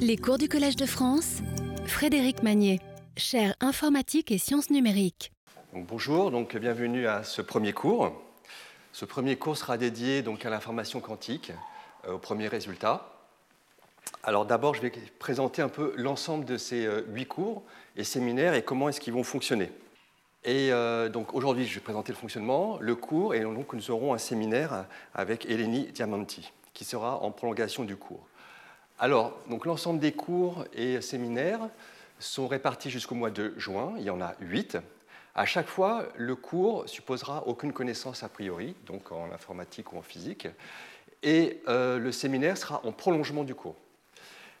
Les cours du Collège de France, Frédéric Magnier, chaire informatique et sciences numériques. bonjour, donc bienvenue à ce premier cours. Ce premier cours sera dédié donc à l'information quantique, euh, aux premiers résultats. Alors d'abord, je vais présenter un peu l'ensemble de ces euh, huit cours et séminaires et comment est-ce qu'ils vont fonctionner. Et euh, donc aujourd'hui, je vais présenter le fonctionnement, le cours, et donc nous aurons un séminaire avec Eleni Diamanti, qui sera en prolongation du cours. Alors, l'ensemble des cours et séminaires sont répartis jusqu'au mois de juin. Il y en a huit. À chaque fois, le cours supposera aucune connaissance a priori, donc en informatique ou en physique, et euh, le séminaire sera en prolongement du cours.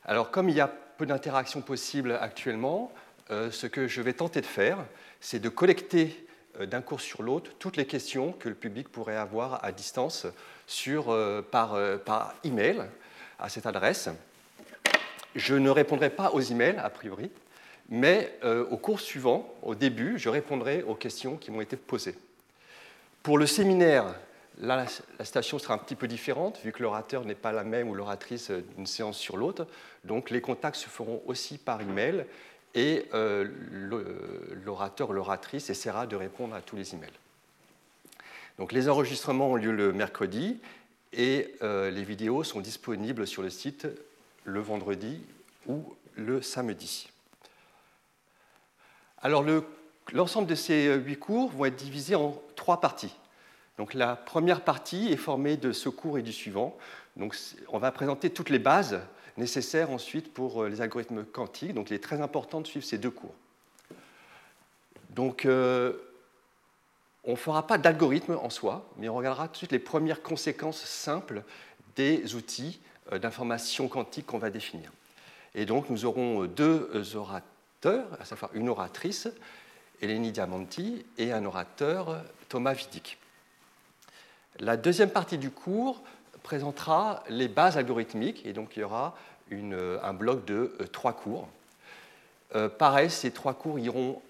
Alors, comme il y a peu d'interactions possibles actuellement, euh, ce que je vais tenter de faire, c'est de collecter euh, d'un cours sur l'autre toutes les questions que le public pourrait avoir à distance par, par email à cette adresse. Je ne répondrai pas aux emails, a priori, mais euh, au cours suivant, au début, je répondrai aux questions qui m'ont été posées. Pour le séminaire, là, la situation sera un petit peu différente, vu que l'orateur n'est pas la même ou l'oratrice d'une séance sur l'autre. Donc les contacts se feront aussi par email et euh, l'orateur ou l'oratrice essaiera de répondre à tous les emails. Donc les enregistrements ont lieu le mercredi et euh, les vidéos sont disponibles sur le site le vendredi ou le samedi. Alors l'ensemble de ces huit cours vont être divisés en trois parties. La première partie est formée de ce cours et du suivant. On va présenter toutes les bases nécessaires ensuite pour euh, les algorithmes quantiques. Il est très important de suivre ces deux cours. Euh, on ne fera pas d'algorithme en soi, mais on regardera tout de suite les premières conséquences simples des outils euh, d'information quantique qu'on va définir. Et donc nous aurons deux orateurs, à savoir une oratrice, Eleni Diamanti, et un orateur, Thomas Vidic. La deuxième partie du cours présentera les bases algorithmiques, et donc il y aura un bloc de euh, trois cours. Euh, pareil, ces trois cours iront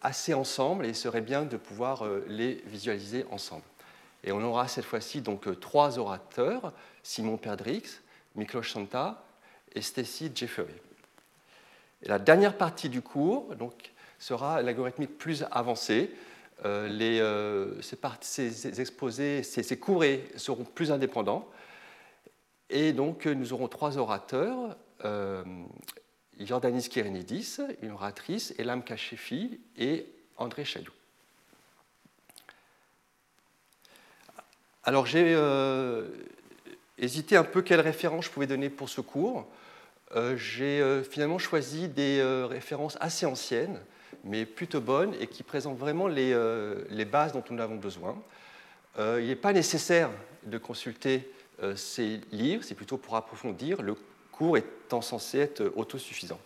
assez ensemble et il serait bien de pouvoir les visualiser ensemble. Et on aura cette fois-ci donc euh, trois orateurs, Simon Perdrix, Miklos Santa et Stacy Jeffery. La dernière partie du cours donc, sera l'algorithmique plus avancée. Euh, les, euh, ces, exposés, ces, cours seront plus indépendants. Et donc, nous aurons trois orateurs, euh, Jordanis Kirinidis, une oratrice, Elam Kachefi et André Chaillou. Alors j'ai euh, hésité un peu quelle référence je pouvais donner pour ce cours. Euh, j'ai euh, finalement choisi des références assez anciennes, mais plutôt bonnes et qui présentent vraiment les, bases dont nous avons besoin. il n'est pas nécessaire de consulter ces livres, c'est plutôt pour approfondir, le cours étant censé être autosuffisant.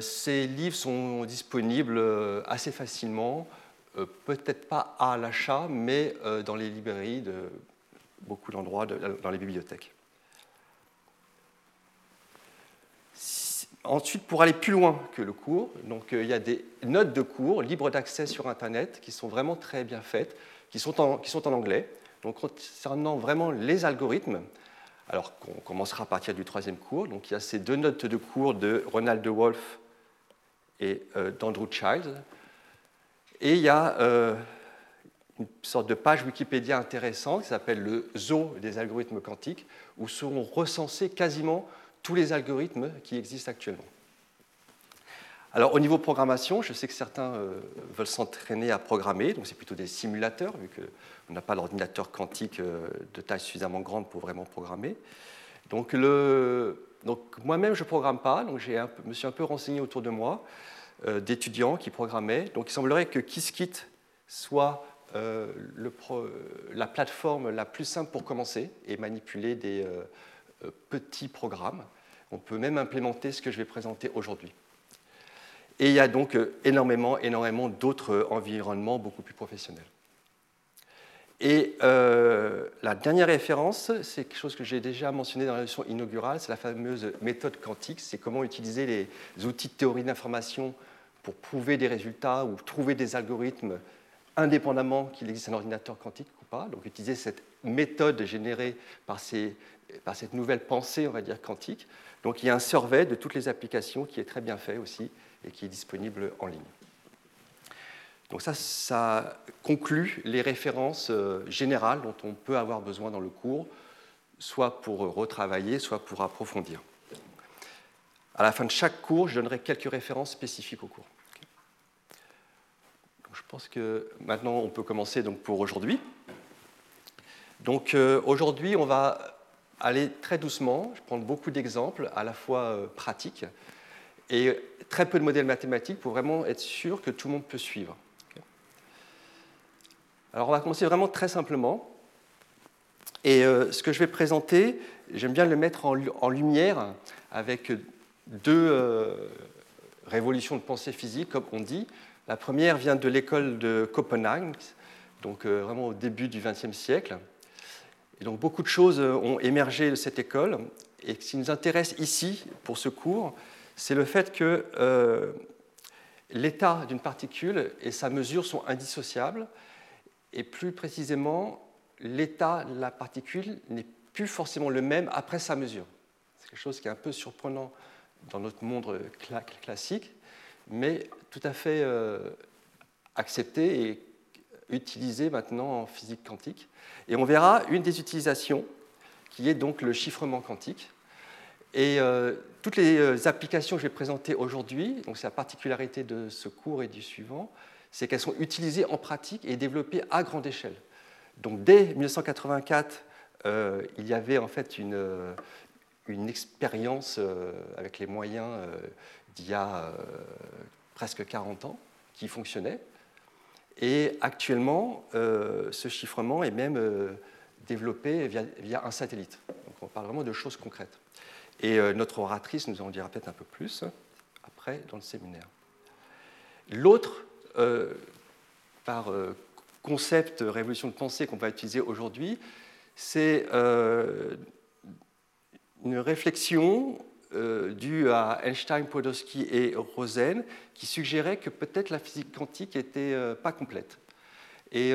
ces livres sont disponibles assez facilement euh, peut-être pas à l'achat, mais euh, dans les librairies de beaucoup d'endroits, dans les bibliothèques. Ensuite, pour aller plus loin que le cours, donc, euh, il y a des notes de cours libres d'accès sur Internet qui sont vraiment très bien faites, qui sont en, anglais. Donc, concernant vraiment les algorithmes, alors qu'on commencera à partir du troisième cours, donc il y a ces deux notes de cours de Ronald de Wolf et d'Andrew Childs, et il y a euh, une sorte de page Wikipédia intéressante qui s'appelle le zoo des algorithmes quantiques, où seront recensés quasiment tous les algorithmes qui existent actuellement. Alors au niveau programmation, je sais que certains euh, veulent s'entraîner à programmer, donc c'est plutôt des simulateurs, vu qu'on n'a pas l'ordinateur quantique euh, de taille suffisamment grande pour vraiment programmer. Donc, moi-même, je ne programme pas, donc je me suis un peu renseigné autour de moi. Euh, d'étudiants qui programmaient. Donc il semblerait que Qiskit soit euh, la plateforme la plus simple pour commencer et manipuler des euh, petits programmes. On peut même implémenter ce que je vais présenter aujourd'hui. Et il y a donc énormément, énormément d'autres environnements beaucoup plus professionnels. Et la dernière référence, c'est quelque chose que j'ai déjà mentionné dans la leçon inaugurale, c'est la fameuse méthode quantique, c'est comment utiliser les outils de théorie d'information pour prouver des résultats ou trouver des algorithmes indépendamment qu'il existe un ordinateur quantique ou pas. Donc utiliser cette méthode générée par, cette nouvelle pensée, on va dire, quantique. Donc il y a un survey de toutes les applications qui est très bien fait aussi et qui est disponible en ligne. Donc ça, ça conclut les références euh, générales dont on peut avoir besoin dans le cours, soit pour retravailler, soit pour approfondir. À la fin de chaque cours, je donnerai quelques références spécifiques au cours. Je pense que maintenant, on peut commencer donc pour aujourd'hui. Donc euh, aujourd'hui, on va aller très doucement. Je prends beaucoup d'exemples, à la fois euh, pratiques et très peu de modèles mathématiques pour vraiment être sûr que tout le monde peut suivre. Alors on va commencer vraiment très simplement. Et euh, ce que je vais présenter, j'aime bien le mettre en, lumière avec deux révolutions de pensée physique, comme on dit. La première vient de l'école de Copenhague, donc euh, vraiment au début du XXe siècle. Et beaucoup de choses ont émergé de cette école. Et ce qui nous intéresse ici, pour ce cours, c'est le fait que l'état d'une particule et sa mesure sont indissociables et plus précisément, l'état de la particule n'est plus forcément le même après sa mesure. C'est quelque chose qui est un peu surprenant dans notre monde classique, mais tout à fait euh, accepté et utilisé maintenant en physique quantique. Et on verra une des utilisations qui est donc le chiffrement quantique. Et euh, toutes les euh, applications que je vais présenter aujourd'hui, donc c'est la particularité de ce cours et du suivant, c'est qu'elles sont utilisées en pratique et développées à grande échelle. Donc dès 1984, euh, il y avait en fait une, expérience avec les moyens d'il y a presque 40 ans qui fonctionnait. Et actuellement, ce chiffrement est même développé via, via, un satellite. Donc on parle vraiment de choses concrètes. Et notre oratrice nous en dira peut-être un peu plus après dans le séminaire. L'autre euh, par euh, concept révolution de pensée qu'on va utiliser aujourd'hui, c'est euh, une réflexion due à Einstein, Podolsky et Rosen qui suggérait que peut-être la physique quantique n'était pas complète. Et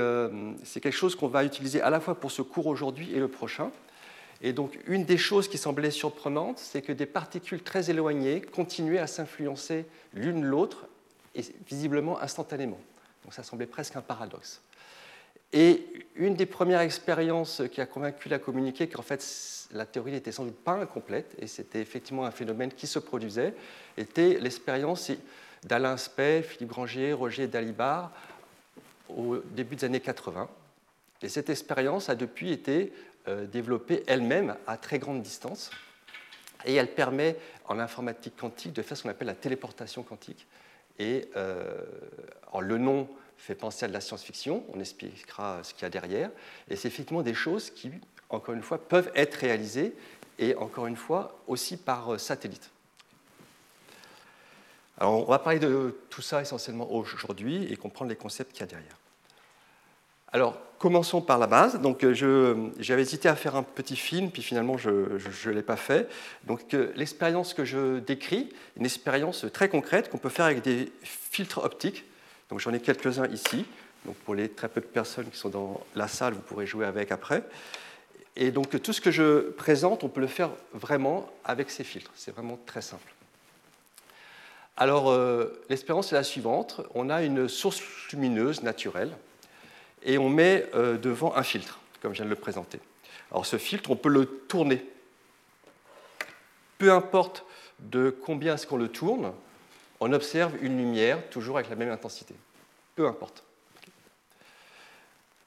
c'est quelque chose qu'on va utiliser à la fois pour ce cours aujourd'hui et le prochain. Et donc, une des choses qui semblait surprenante, c'est que des particules très éloignées continuaient à s'influencer l'une l'autre et visiblement instantanément. Donc ça semblait presque un paradoxe. Et une des premières expériences qui a convaincu la communiquer qu'en fait la théorie n'était sans doute pas incomplète, et c'était effectivement un phénomène qui se produisait, était l'expérience d'Alain Spey, Philippe Grangier, Roger Dalibard au début des années 80. Et cette expérience a depuis été euh, développée elle-même à très grande distance, et elle permet en informatique quantique de faire ce qu'on appelle la téléportation quantique, et euh, le nom fait penser à de la science-fiction, on expliquera ce qu'il y a derrière. Et c'est effectivement des choses qui, encore une fois, peuvent être réalisées, et encore une fois, aussi par euh, satellite. Alors, on va parler de tout ça essentiellement aujourd'hui et comprendre les concepts qu'il y a derrière. Alors, commençons par la base. Donc, euh, j'avais hésité à faire un petit film, puis finalement, je ne l'ai pas fait. Donc, euh, l'expérience que je décris, une expérience très concrète qu'on peut faire avec des filtres optiques. Donc, j'en ai quelques-uns ici. Donc, pour les très peu de personnes qui sont dans la salle, vous pourrez jouer avec après. Et donc, tout ce que je présente, on peut le faire vraiment avec ces filtres. C'est vraiment très simple. Alors, euh, l'expérience est la suivante. On a une source lumineuse naturelle et on met euh, devant un filtre, comme je viens de le présenter. Alors ce filtre, on peut le tourner. Peu importe de combien est-ce qu'on le tourne, on observe une lumière toujours avec la même intensité. Peu importe.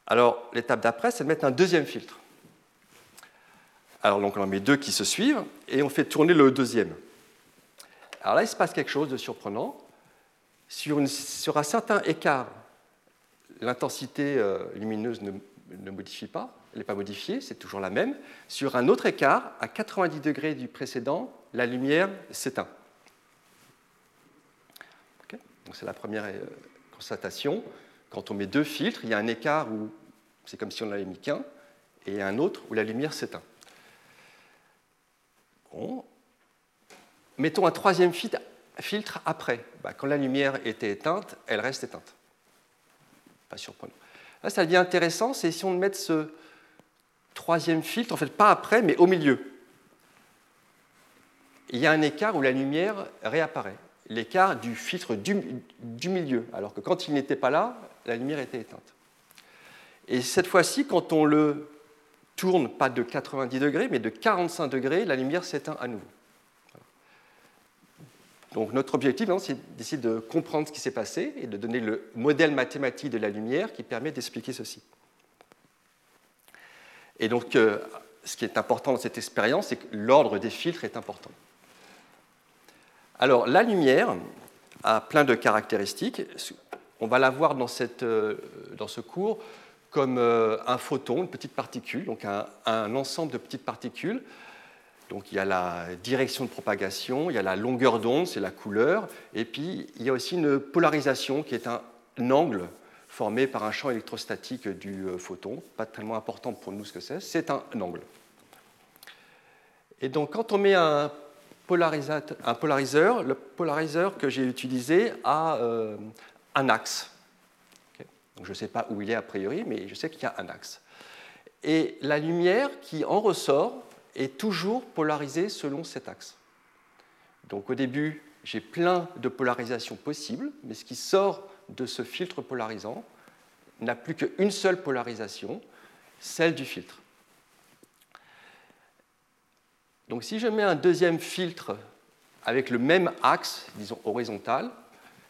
Alors l'étape d'après, c'est de mettre un deuxième filtre. Alors donc on en met deux qui se suivent et on fait tourner le deuxième. Alors là, il se passe quelque chose de surprenant. Sur, un certain écart l'intensité euh, lumineuse ne, modifie pas, elle n'est pas modifiée, c'est toujours la même. Sur un autre écart, à 90 degrés du précédent, la lumière s'éteint. C'est la première euh, constatation. Quand on met deux filtres, il y a un écart où c'est comme si on n'avait mis qu'un, et un autre où la lumière s'éteint. Mettons un troisième filtre après. Bah, quand la lumière était éteinte, elle reste éteinte pas surprenant. Là, ça devient intéressant, c'est si on met ce troisième filtre, en fait pas après, mais au milieu. Il y a un écart où la lumière réapparaît, l'écart du filtre du, milieu, alors que quand il n'était pas là, la lumière était éteinte. Et cette fois-ci, quand on le tourne pas de 90 degrés, mais de 45 degrés, la lumière s'éteint à nouveau. Donc notre objectif, hein, c'est d'essayer de comprendre ce qui s'est passé et de donner le modèle mathématique de la lumière qui permet d'expliquer ceci. Et donc, euh, ce qui est important dans cette expérience, c'est que l'ordre des filtres est important. Alors, la lumière a plein de caractéristiques. On va la voir dans, euh, ce cours comme euh, un photon, une petite particule, donc un, un, ensemble de petites particules. Donc il y a la direction de propagation, il y a la longueur d'onde, c'est la couleur, et puis il y a aussi une polarisation qui est un angle formé par un champ électrostatique du euh, photon, pas tellement important pour nous ce que c'est, c'est un angle. Et donc quand on met un, un polariseur, le polariseur que j'ai utilisé a euh, un axe. donc je ne sais pas où il est a priori, mais je sais qu'il y a un axe. Et la lumière qui en ressort est toujours polarisée selon cet axe. Donc au début, j'ai plein de polarisations possibles, mais ce qui sort de ce filtre polarisant n'a plus qu'une seule polarisation, celle du filtre. Donc si je mets un deuxième filtre avec le même axe, disons horizontal,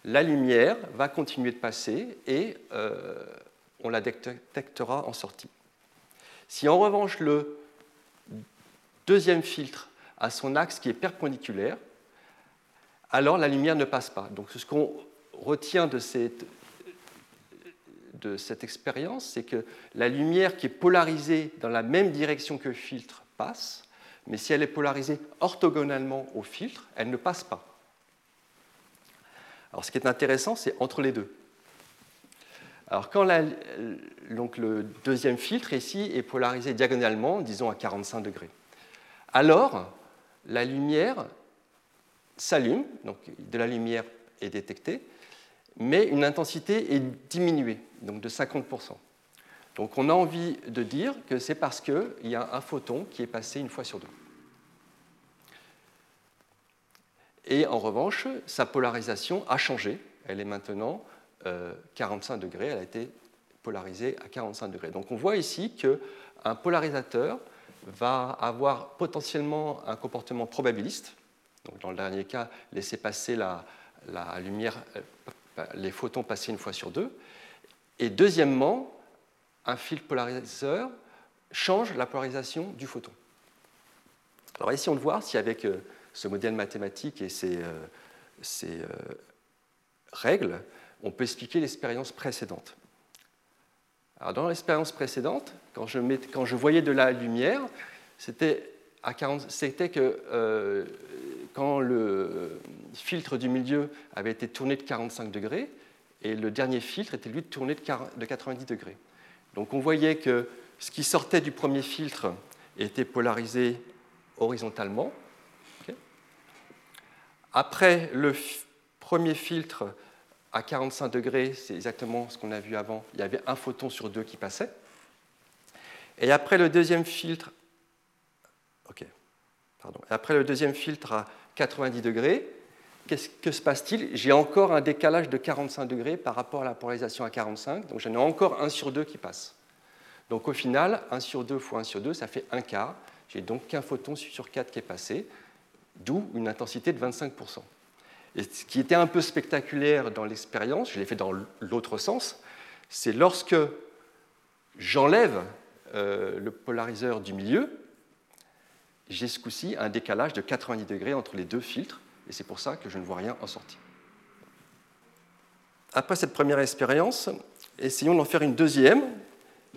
la lumière va continuer de passer et euh, on la détectera en sortie. Si en revanche le deuxième filtre a son axe qui est perpendiculaire, alors la lumière ne passe pas. Donc ce qu'on retient de cette, de cette expérience, c'est que la lumière qui est polarisée dans la même direction que le filtre passe, mais si elle est polarisée orthogonalement au filtre, elle ne passe pas. Alors ce qui est intéressant, c'est entre les deux. Alors quand donc le deuxième filtre ici est polarisé diagonalement, disons à 45 degrés, alors la lumière s'allume, donc de la lumière est détectée, mais une intensité est diminuée, donc de 50%. Donc on a envie de dire que c'est parce qu'il y a un photon qui est passé une fois sur deux. Et en revanche, sa polarisation a changé. Elle est maintenant 45 euh, degrés, elle a été polarisée à 45 degrés. Donc on voit ici qu'un polarisateur va avoir potentiellement un comportement probabiliste. Donc dans le dernier cas, laisser passer la, lumière, euh, les photons passer une fois sur deux. Et deuxièmement, un fil polariseur change la polarisation du photon. Alors on le voit si avec euh, ce modèle mathématique et ces, euh, règles, on peut expliquer l'expérience précédente. Alors dans l'expérience précédente, quand je, voyais de la lumière, c'était que euh, quand le filtre du milieu avait été tourné de 45 degrés, et le dernier filtre était lui tourné de 90 degrés. Donc on voyait que ce qui sortait du premier filtre était polarisé horizontalement. Après le premier filtre, à 45 degrés, c'est exactement ce qu'on a vu avant, il y avait un photon sur deux qui passait. Et après le deuxième filtre, après le deuxième filtre à 90 degrés, qu'est-ce que se passe-t-il J'ai encore un décalage de 45 degrés par rapport à la polarisation à 45, donc j'en ai encore un sur deux qui passe. Donc au final, 1 sur 2 fois 1 sur 2, ça fait un quart. J'ai donc qu'un photon sur 4 qui est passé, d'où une intensité de 25%. Et ce qui était un peu spectaculaire dans l'expérience, je l'ai fait dans l'autre sens, c'est lorsque j'enlève euh, le polariseur du milieu, j'ai ce coup-ci un décalage de 90 degrés entre les deux filtres, et c'est pour ça que je ne vois rien en sortie. Après cette première expérience, essayons d'en faire une deuxième,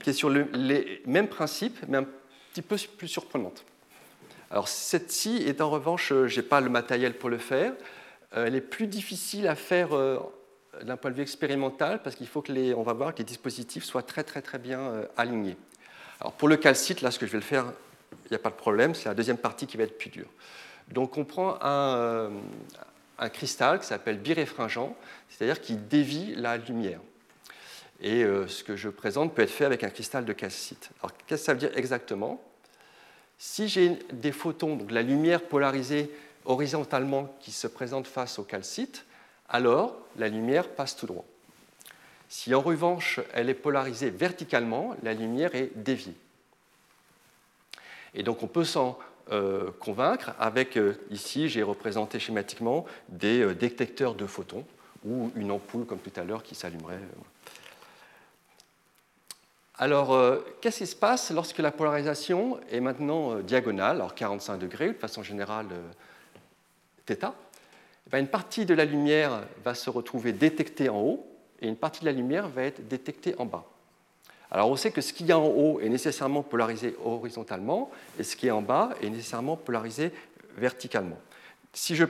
qui est sur les mêmes principes, mais un petit peu plus surprenante. Alors cette-ci est en revanche, euh, je n'ai pas le matériel pour le faire, euh, elle est plus difficile à faire euh, d'un point de vue expérimental parce qu'il faut que les, on va voir que les dispositifs soient très très très bien alignés. Alors pour le calcite, là ce que je vais le faire, il n'y a pas de problème, c'est la deuxième partie qui va être plus dure. Donc on prend un, un cristal qui s'appelle biréfringent, c'est-à-dire qui dévie la lumière. Et euh, ce que je présente peut être fait avec un cristal de calcite. Alors, qu'est-ce que ça veut dire exactement? Si j'ai des photons, donc la lumière polarisée horizontalement qui se présente face au calcite, alors la lumière passe tout droit. Si en revanche elle est polarisée verticalement, la lumière est déviée. Et donc on peut s'en euh, convaincre avec, euh, ici j'ai représenté schématiquement des euh, détecteurs de photons ou une ampoule comme tout à l'heure qui s'allumerait. Alors, qu'est-ce qui se passe lorsque la polarisation est maintenant diagonale, alors 45 degrés, de façon générale θ? Eh Une partie de la lumière va se retrouver détectée en haut et une partie de la lumière va être détectée en bas. Alors on sait que ce qui est en haut est nécessairement polarisé horizontalement et ce qui est en bas est nécessairement polarisé verticalement. Si je,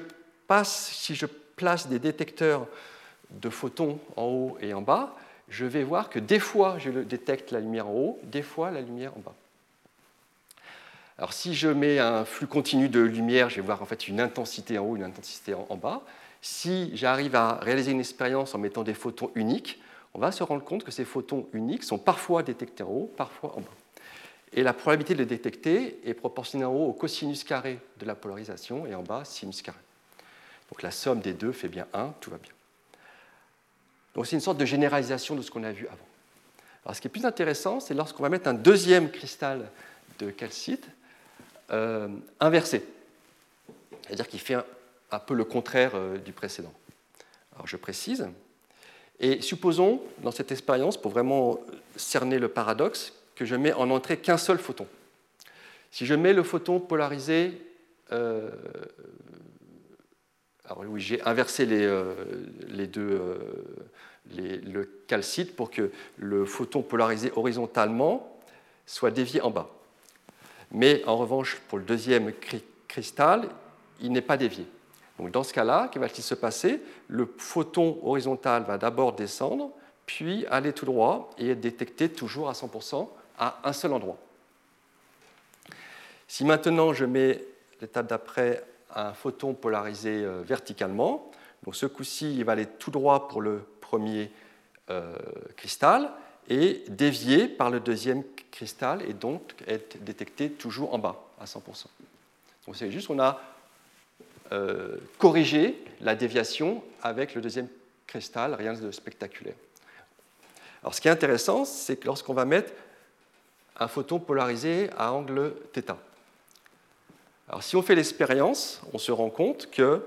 si je place des détecteurs de photons en haut et en bas, je vais voir que des fois je détecte la lumière en haut, des fois la lumière en bas. Alors si je mets un flux continu de lumière, je vais voir en fait une intensité en haut, une intensité en bas. Si j'arrive à réaliser une expérience en mettant des photons uniques, on va se rendre compte que ces photons uniques sont parfois détectés en haut, parfois en bas. Et la probabilité de les détecter est proportionnelle en haut au cosinus carré de la polarisation et en bas sinus carré. Donc la somme des deux fait bien 1, tout va bien. Donc c'est une sorte de généralisation de ce qu'on a vu avant. Alors ce qui est plus intéressant, c'est lorsqu'on va mettre un deuxième cristal de calcite euh, inversé, c'est-à-dire qui fait un, peu le contraire euh, du précédent. Alors je précise, et supposons, dans cette expérience, pour vraiment cerner le paradoxe, que je mets en entrée qu'un seul photon. Si je mets le photon polarisé, euh, alors oui, j'ai inversé les, euh, deux, euh, le calcite pour que le photon polarisé horizontalement soit dévié en bas. Mais en revanche, pour le deuxième cristal, il n'est pas dévié. Donc dans ce cas-là, que va-t-il se passer? Le photon horizontal va d'abord descendre, puis aller tout droit et être détecté toujours à 100% à un seul endroit. Si maintenant je mets l'étape d'après un photon polarisé euh, verticalement, donc ce coup-ci il va aller tout droit pour le premier euh, cristal et dévier par le deuxième cristal et donc être détecté toujours en bas à 100%. Donc c'est juste on a euh, corriger la déviation avec le deuxième cristal, rien de spectaculaire. Alors ce qui est intéressant, c'est que lorsqu'on va mettre un photon polarisé à angle θ. Alors si on fait l'expérience, on se rend compte que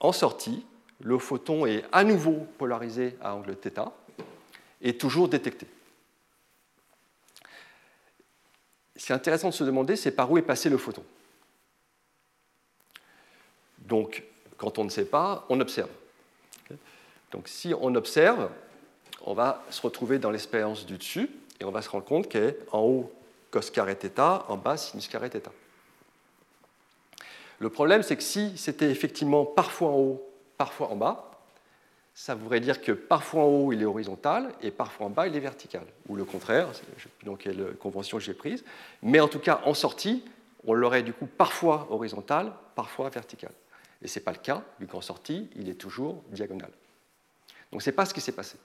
en sortie, le photon est à nouveau polarisé à angle θ et toujours détecté. Ce qui est intéressant de se demander, c'est par où est passé le photon. Donc, quand on ne sait pas, on observe. Donc, si on observe, on va se retrouver dans l'expérience du dessus et on va se rendre compte qu'en haut, cos carré θ, en bas, sinus carré θ. Le problème, c'est que si c'était effectivement parfois en haut, parfois en bas, ça voudrait dire que parfois en haut il est horizontal et parfois en bas il est vertical, ou le contraire, je ne sais plus quelle convention j'ai prise, mais en tout cas en sortie, on l'aurait du coup parfois horizontal, parfois vertical. Et ce n'est pas le cas, vu qu'en sortie, il est toujours diagonal. Donc ce n'est pas ce qui s'est passé.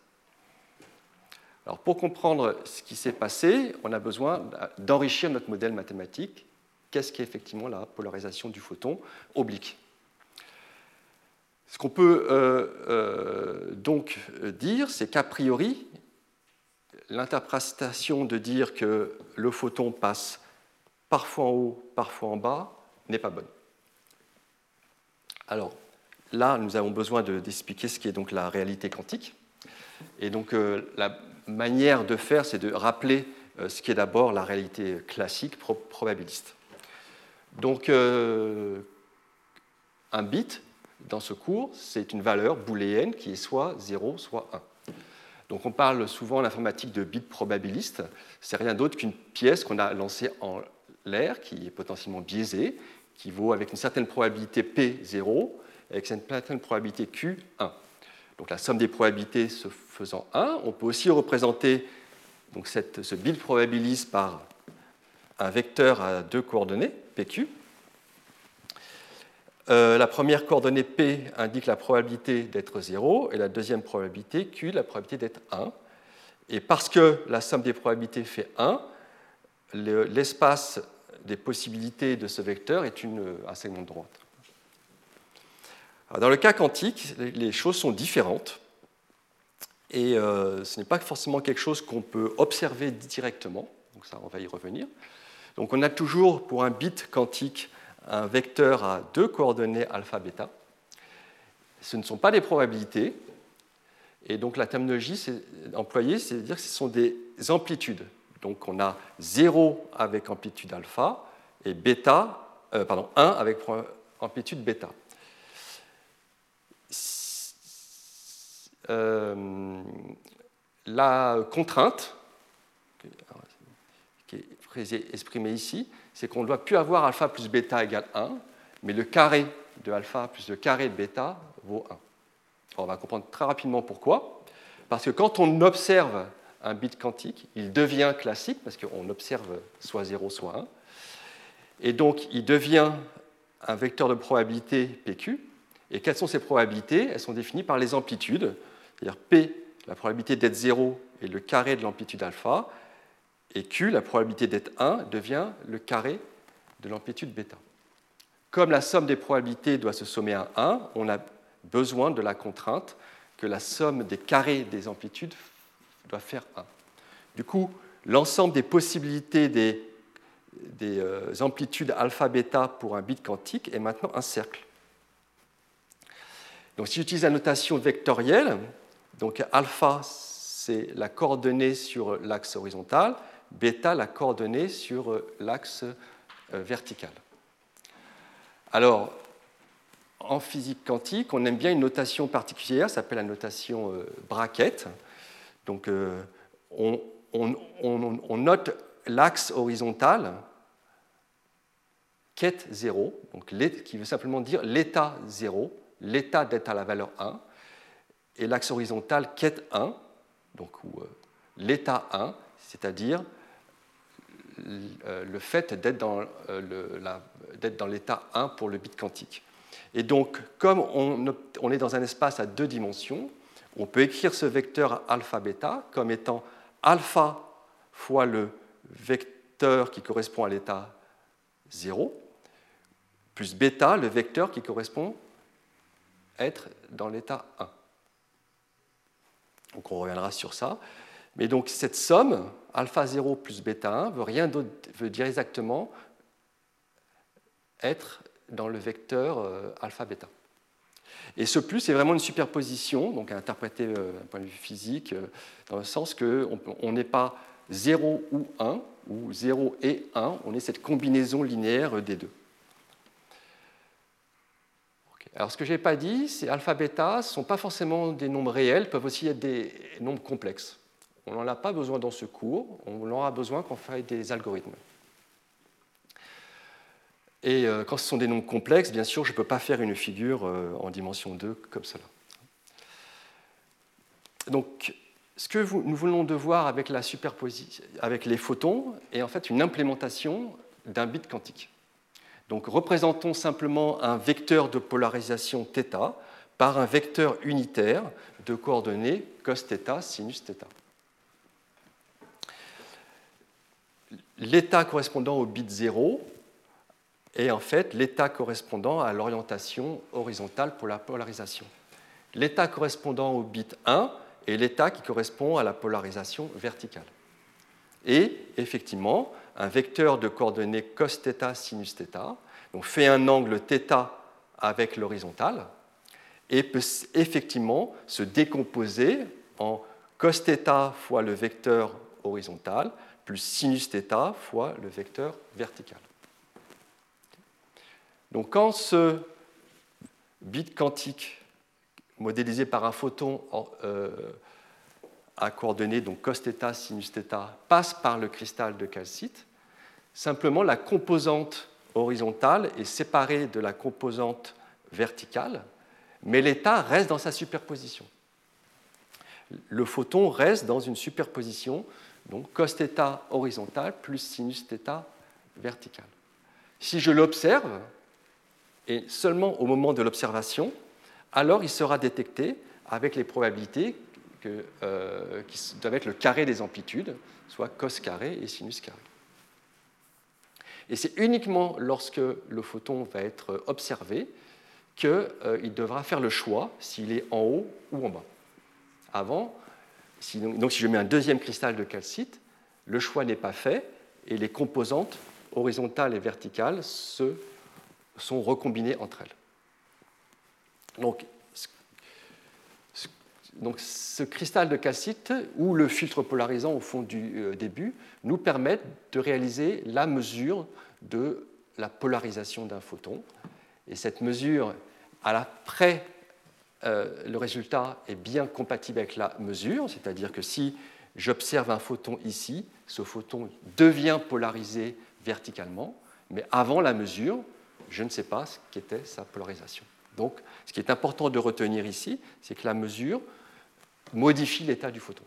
Alors pour comprendre ce qui s'est passé, on a besoin d'enrichir notre modèle mathématique. Qu'est-ce qu'est effectivement la polarisation du photon oblique? Ce qu'on peut euh, euh, donc dire, c'est qu'a priori, l'interprétation de dire que le photon passe parfois en haut, parfois en bas, n'est pas bonne. Alors là, nous avons besoin d'expliquer ce ce qu'est donc la réalité quantique. Et donc euh, la manière de faire, c'est de rappeler euh, ce qui est d'abord la réalité classique probabiliste. Donc euh, un bit dans ce cours, c'est une valeur booléenne qui est soit 0, soit 1. Donc on parle souvent en informatique de bit probabiliste. C'est rien d'autre qu'une pièce qu'on a lancée en l'air, qui est potentiellement biaisée, qui vaut avec une certaine probabilité P0, avec une certaine probabilité Q1. Donc la somme des probabilités se faisant 1, on peut aussi représenter donc cette, ce bit probabiliste par un vecteur à deux coordonnées, PQ. Euh, la première coordonnée P indique la probabilité d'être 0 et la deuxième probabilité Q, la probabilité d'être 1. Et parce que la somme des probabilités fait 1, l'espace des possibilités de ce vecteur est une, un segment de droite. dans le cas quantique, les choses sont différentes. Et euh, ce n'est pas forcément quelque chose qu'on peut observer directement. Donc ça, on va y revenir. Donc on a toujours pour un bit quantique un vecteur à deux coordonnées alpha-bêta. Ce ne sont pas des probabilités. Et donc la terminologie employée, c'est de dire que ce sont des amplitudes. Donc on a 0 avec amplitude alpha et bêta, euh, pardon, 1 avec amplitude bêta. Euh, la contrainte, qui est exprimée ici, c'est qu'on ne doit plus avoir alpha plus bêta égale 1, mais le carré de alpha plus le carré de bêta vaut 1. on va comprendre très rapidement pourquoi. Parce que quand on observe un bit quantique, il devient classique, parce qu'on observe soit 0, soit 1. Et donc, il devient un vecteur de probabilité PQ. Et quelles sont ces probabilités? Elles sont définies par les amplitudes. C'est-à-dire P, la probabilité d'être 0 est le carré de l'amplitude alpha, et Q, la probabilité d'être 1, devient le carré de l'amplitude bêta. Comme la somme des probabilités doit se sommer à 1, on a besoin de la contrainte que la somme des carrés des amplitudes doit faire 1. Du coup, l'ensemble des possibilités des, des euh, amplitudes alpha-bêta pour un bit quantique est maintenant un cercle. Donc si j'utilise la notation vectorielle, donc alpha, c'est la coordonnée sur l'axe horizontal, bêta, la coordonnée sur l'axe euh, vertical. Alors, en physique quantique, on aime bien une notation particulière, ça s'appelle la notation euh, bracket. Donc, euh, on, note l'axe horizontal quête 0, donc qui veut simplement dire l'état 0, l'état d'être à la valeur 1, et l'axe horizontal quête 1, donc euh, l'état 1, c'est-à-dire euh, le fait d'être dans, l'état 1 pour le bit quantique. Et donc, comme on est dans un espace à deux dimensions, on peut écrire ce vecteur alpha-bêta comme étant alpha fois le vecteur qui correspond à l'état 0, plus bêta, le vecteur qui correspond être dans l'état 1. Donc on reviendra sur ça. Mais donc cette somme, alpha 0 plus bêta 1, veut rien veut dire exactement être dans le vecteur euh, alpha bêta. Et ce plus est vraiment une superposition, donc à interpréter euh, d'un point de vue physique, euh, dans le sens qu'on n'est pas 0 ou 1, ou 0 et 1, on est cette combinaison linéaire des deux. Alors ce que je n'ai pas dit, c'est alpha, bêta, ne sont pas forcément des nombres réels, peuvent aussi être des nombres complexes. On n'en a pas besoin dans ce cours, on en aura besoin quand on fait des algorithmes. Et euh, quand ce sont des nombres complexes, bien sûr, je ne peux pas faire une figure euh, en dimension 2 comme cela. Donc, ce que nous voulons de voir avec, la superposition, avec les photons est en fait une implémentation d'un bit quantique. Donc, représentons simplement un vecteur de polarisation θ par un vecteur unitaire de coordonnées cos θ, sinus θ. L'état correspondant au bit 0 et en fait l'état correspondant à l'orientation horizontale pour la polarisation. L'état correspondant au bit 1 est l'état qui correspond à la polarisation verticale. Et effectivement, un vecteur de coordonnées cos θ sinus θ donc fait un angle θ avec l'horizontale et peut effectivement se décomposer en cos θ fois le vecteur horizontal plus sinus θ fois le vecteur vertical. Donc quand ce bit quantique modélisé par un photon euh, à coordonnées donc cos θ, sinus θ passe par le cristal de calcite, simplement la composante horizontale est séparée de la composante verticale, mais l'état reste dans sa superposition. Le photon reste dans une superposition, donc cos θ horizontal plus sinus θ vertical. Si je l'observe, et seulement au moment de l'observation, alors il sera détecté avec les probabilités euh, qui doivent être le carré des amplitudes, soit cos carré et sinus carré. Et c'est uniquement lorsque le photon va être observé qu'il euh, devra faire le choix s'il est en haut ou en bas. Avant, donc si je mets un deuxième cristal de calcite, le choix n'est pas fait et les composantes horizontales et verticales se, sont recombinées entre elles. Donc, ce cristal de calcite ou le filtre polarisant au fond du euh, début nous permettent de réaliser la mesure de la polarisation d'un photon. Et cette mesure, à l'après, euh, le résultat est bien compatible avec la mesure, c'est-à-dire que si j'observe un photon ici, ce photon devient polarisé verticalement, mais avant la mesure, je ne sais pas ce qu'était sa polarisation. Donc, ce qui est important de retenir ici, c'est que la mesure modifie l'état du photon.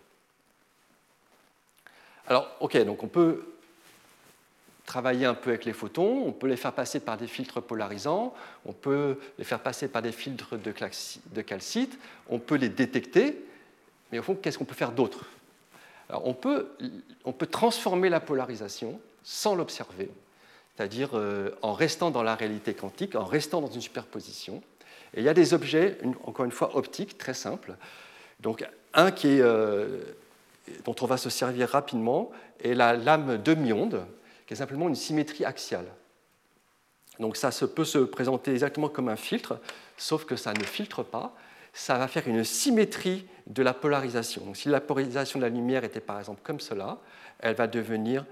Alors, ok, donc on peut travailler un peu avec les photons, on peut les faire passer par des filtres polarisants, on peut les faire passer par des filtres de calcite, on peut les détecter, mais au fond, qu'est-ce qu'on peut faire d'autre? On peut, on peut transformer la polarisation sans l'observer, c'est-à-dire euh, en restant dans la réalité quantique, en restant dans une superposition. Et il y a des objets, encore une fois, optiques, très simples. Donc, un qui est, euh, dont on va se servir rapidement est la lame demi-onde, qui est simplement une symétrie axiale. Donc ça peut se présenter exactement comme un filtre, sauf que ça ne filtre pas, ça va faire une symétrie de la polarisation. Donc, si la polarisation de la lumière était par exemple comme cela, elle va devenir,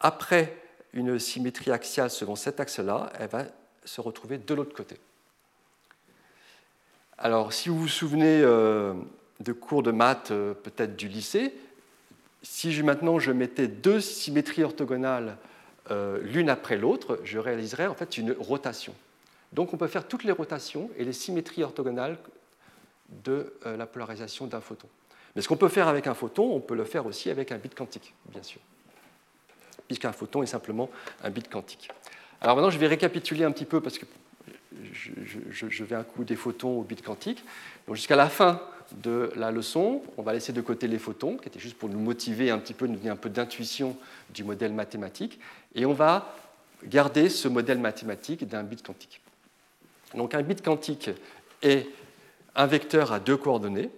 après une symétrie axiale selon cet axe-là, elle va se retrouver de l'autre côté. Alors, si vous vous souvenez euh, de cours de maths euh, peut-être du lycée, si maintenant je mettais deux symétries orthogonales euh, l'une après l'autre, je réaliserais en fait une rotation. Donc on peut faire toutes les rotations et les symétries orthogonales de la polarisation d'un photon. Mais ce qu'on peut faire avec un photon, on peut le faire aussi avec un bit quantique, bien sûr, puisqu'un photon est simplement un bit quantique. Alors maintenant, je vais récapituler un petit peu, parce que je, vais un coup des photons au bit quantique. Jusqu'à la fin de la leçon, on va laisser de côté les photons, qui étaient juste pour nous motiver un petit peu, nous donner un peu d'intuition du modèle mathématique, et on va garder ce modèle mathématique d'un bit quantique. Donc un bit quantique est un vecteur à deux coordonnées,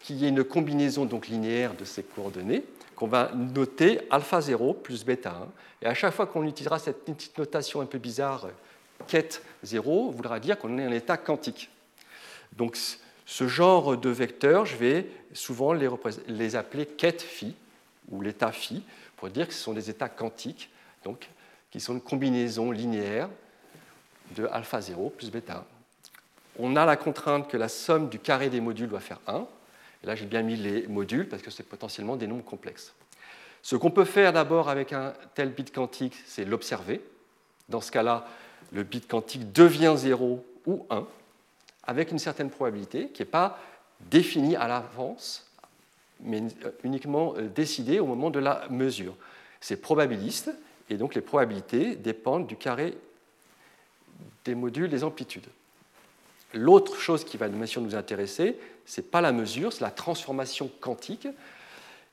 qui est une combinaison donc linéaire de ces coordonnées, qu'on va noter alpha 0 plus bêta 1. Et à chaque fois qu'on utilisera cette petite notation un peu bizarre, ket 0, voudra dire qu'on est en état quantique. Donc ce genre de vecteurs, je vais souvent les, appeler ket phi, ou l'état phi, pour dire que ce sont des états quantiques, donc qui sont une combinaison linéaire de alpha 0 plus bêta 1 on a la contrainte que la somme du carré des modules doit faire 1. Et là, j'ai bien mis les modules parce que c'est potentiellement des nombres complexes. Ce qu'on peut faire d'abord avec un tel bit quantique, c'est l'observer. Dans ce cas-là, le bit quantique devient 0 ou 1 avec une certaine probabilité qui n'est pas définie à l'avance, mais uniquement euh, décidée au moment de la mesure. C'est probabiliste, et donc les probabilités dépendent du carré des modules des amplitudes. L'autre chose qui va bien sûr nous intéresser, ce n'est pas la mesure, c'est la transformation quantique.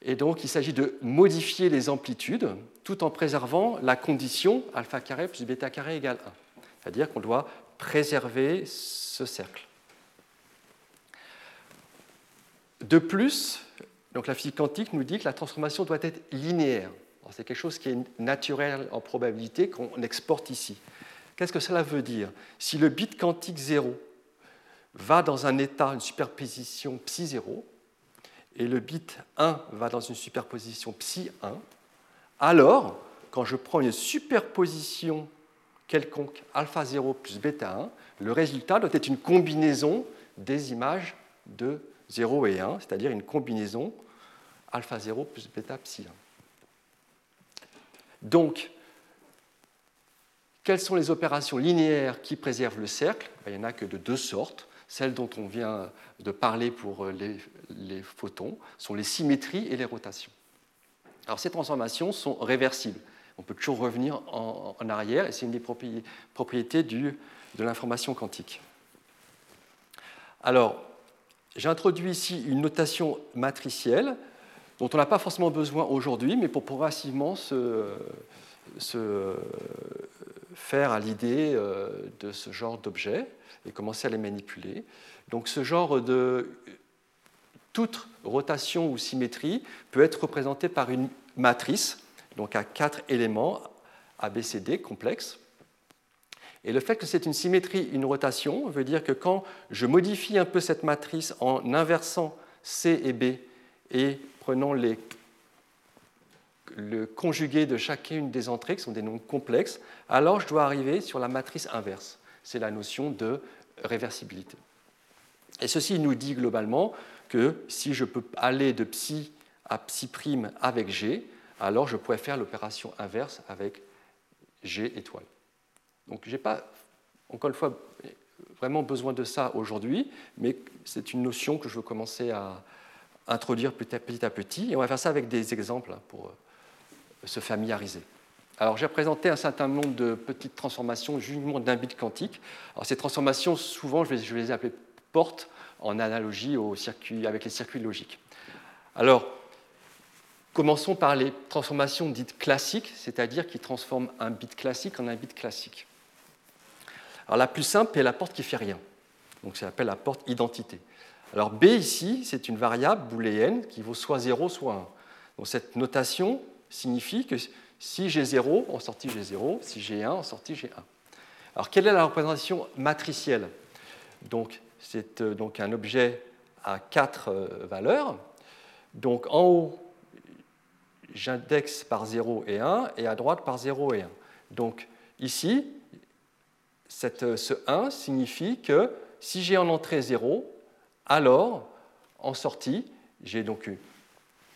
Et donc, il s'agit de modifier les amplitudes tout en préservant la condition alpha carré plus bêta carré égale 1. C'est-à-dire qu'on doit préserver ce cercle. De plus, donc la physique quantique nous dit que la transformation doit être linéaire. C'est quelque chose qui est naturel en probabilité qu'on exporte ici. Qu'est-ce que cela veut dire? Si le bit quantique 0 va dans un état, une superposition psi 0, et le bit 1 va dans une superposition psi 1, alors, quand je prends une superposition quelconque alpha 0 plus bêta 1, le résultat doit être une combinaison des images de 0 et 1, c'est-à-dire une combinaison alpha 0 plus bêta psi 1. Donc, quelles sont les opérations linéaires qui préservent le cercle? Il n'y en a que de deux sortes. Celles dont on vient de parler pour euh, les, photons sont les symétries et les rotations. Alors ces transformations sont réversibles. On peut toujours revenir en, arrière et c'est une des propriétés de l'information quantique. Alors, j'ai introduit ici une notation matricielle dont on n'a pas forcément besoin aujourd'hui, mais pour progressivement se, se faire à l'idée euh, de ce genre d'objets et commencer à les manipuler. Donc ce genre de toute rotation ou symétrie peut être représentée par une matrice, donc à quatre éléments ABCD complexes. Et le fait que c'est une symétrie, une rotation, veut dire que quand je modifie un peu cette matrice en inversant C et B et prenant les, le conjugué de chacune des entrées, qui sont des nombres complexes, alors je dois arriver sur la matrice inverse. C'est la notion de réversibilité. Et ceci nous dit globalement que si je peux aller de psi à psi avec G, alors je pourrais faire l'opération inverse avec G étoile. Donc je n'ai pas, encore une fois, vraiment besoin de ça aujourd'hui, mais c'est une notion que je veux commencer à introduire petit à petit, et on va faire ça avec des exemples pour euh, se familiariser. Alors j'ai présenté un certain nombre de petites transformations justement d'un bit quantique. Alors ces transformations, souvent, je vais, les appeler portes en analogie au circuit, avec les circuits logiques. Alors, commençons par les transformations dites classiques, c'est-à-dire qui transforment un bit classique en un bit classique. Alors la plus simple est la porte qui fait rien. Donc ça s'appelle la porte identité. Alors B ici, c'est une variable booléenne qui vaut soit 0, soit 1. Donc cette notation signifie que si j'ai 0, en sortie j'ai 0, si j'ai 1, en sortie j'ai 1. Alors quelle est la représentation matricielle? Donc c'est euh, donc un objet à quatre euh, valeurs. Donc en haut, j'indexe par 0 et 1, et à droite par 0 et 1. Donc ici, euh, ce 1 signifie que si j'ai en entrée 0, alors en sortie, j'ai donc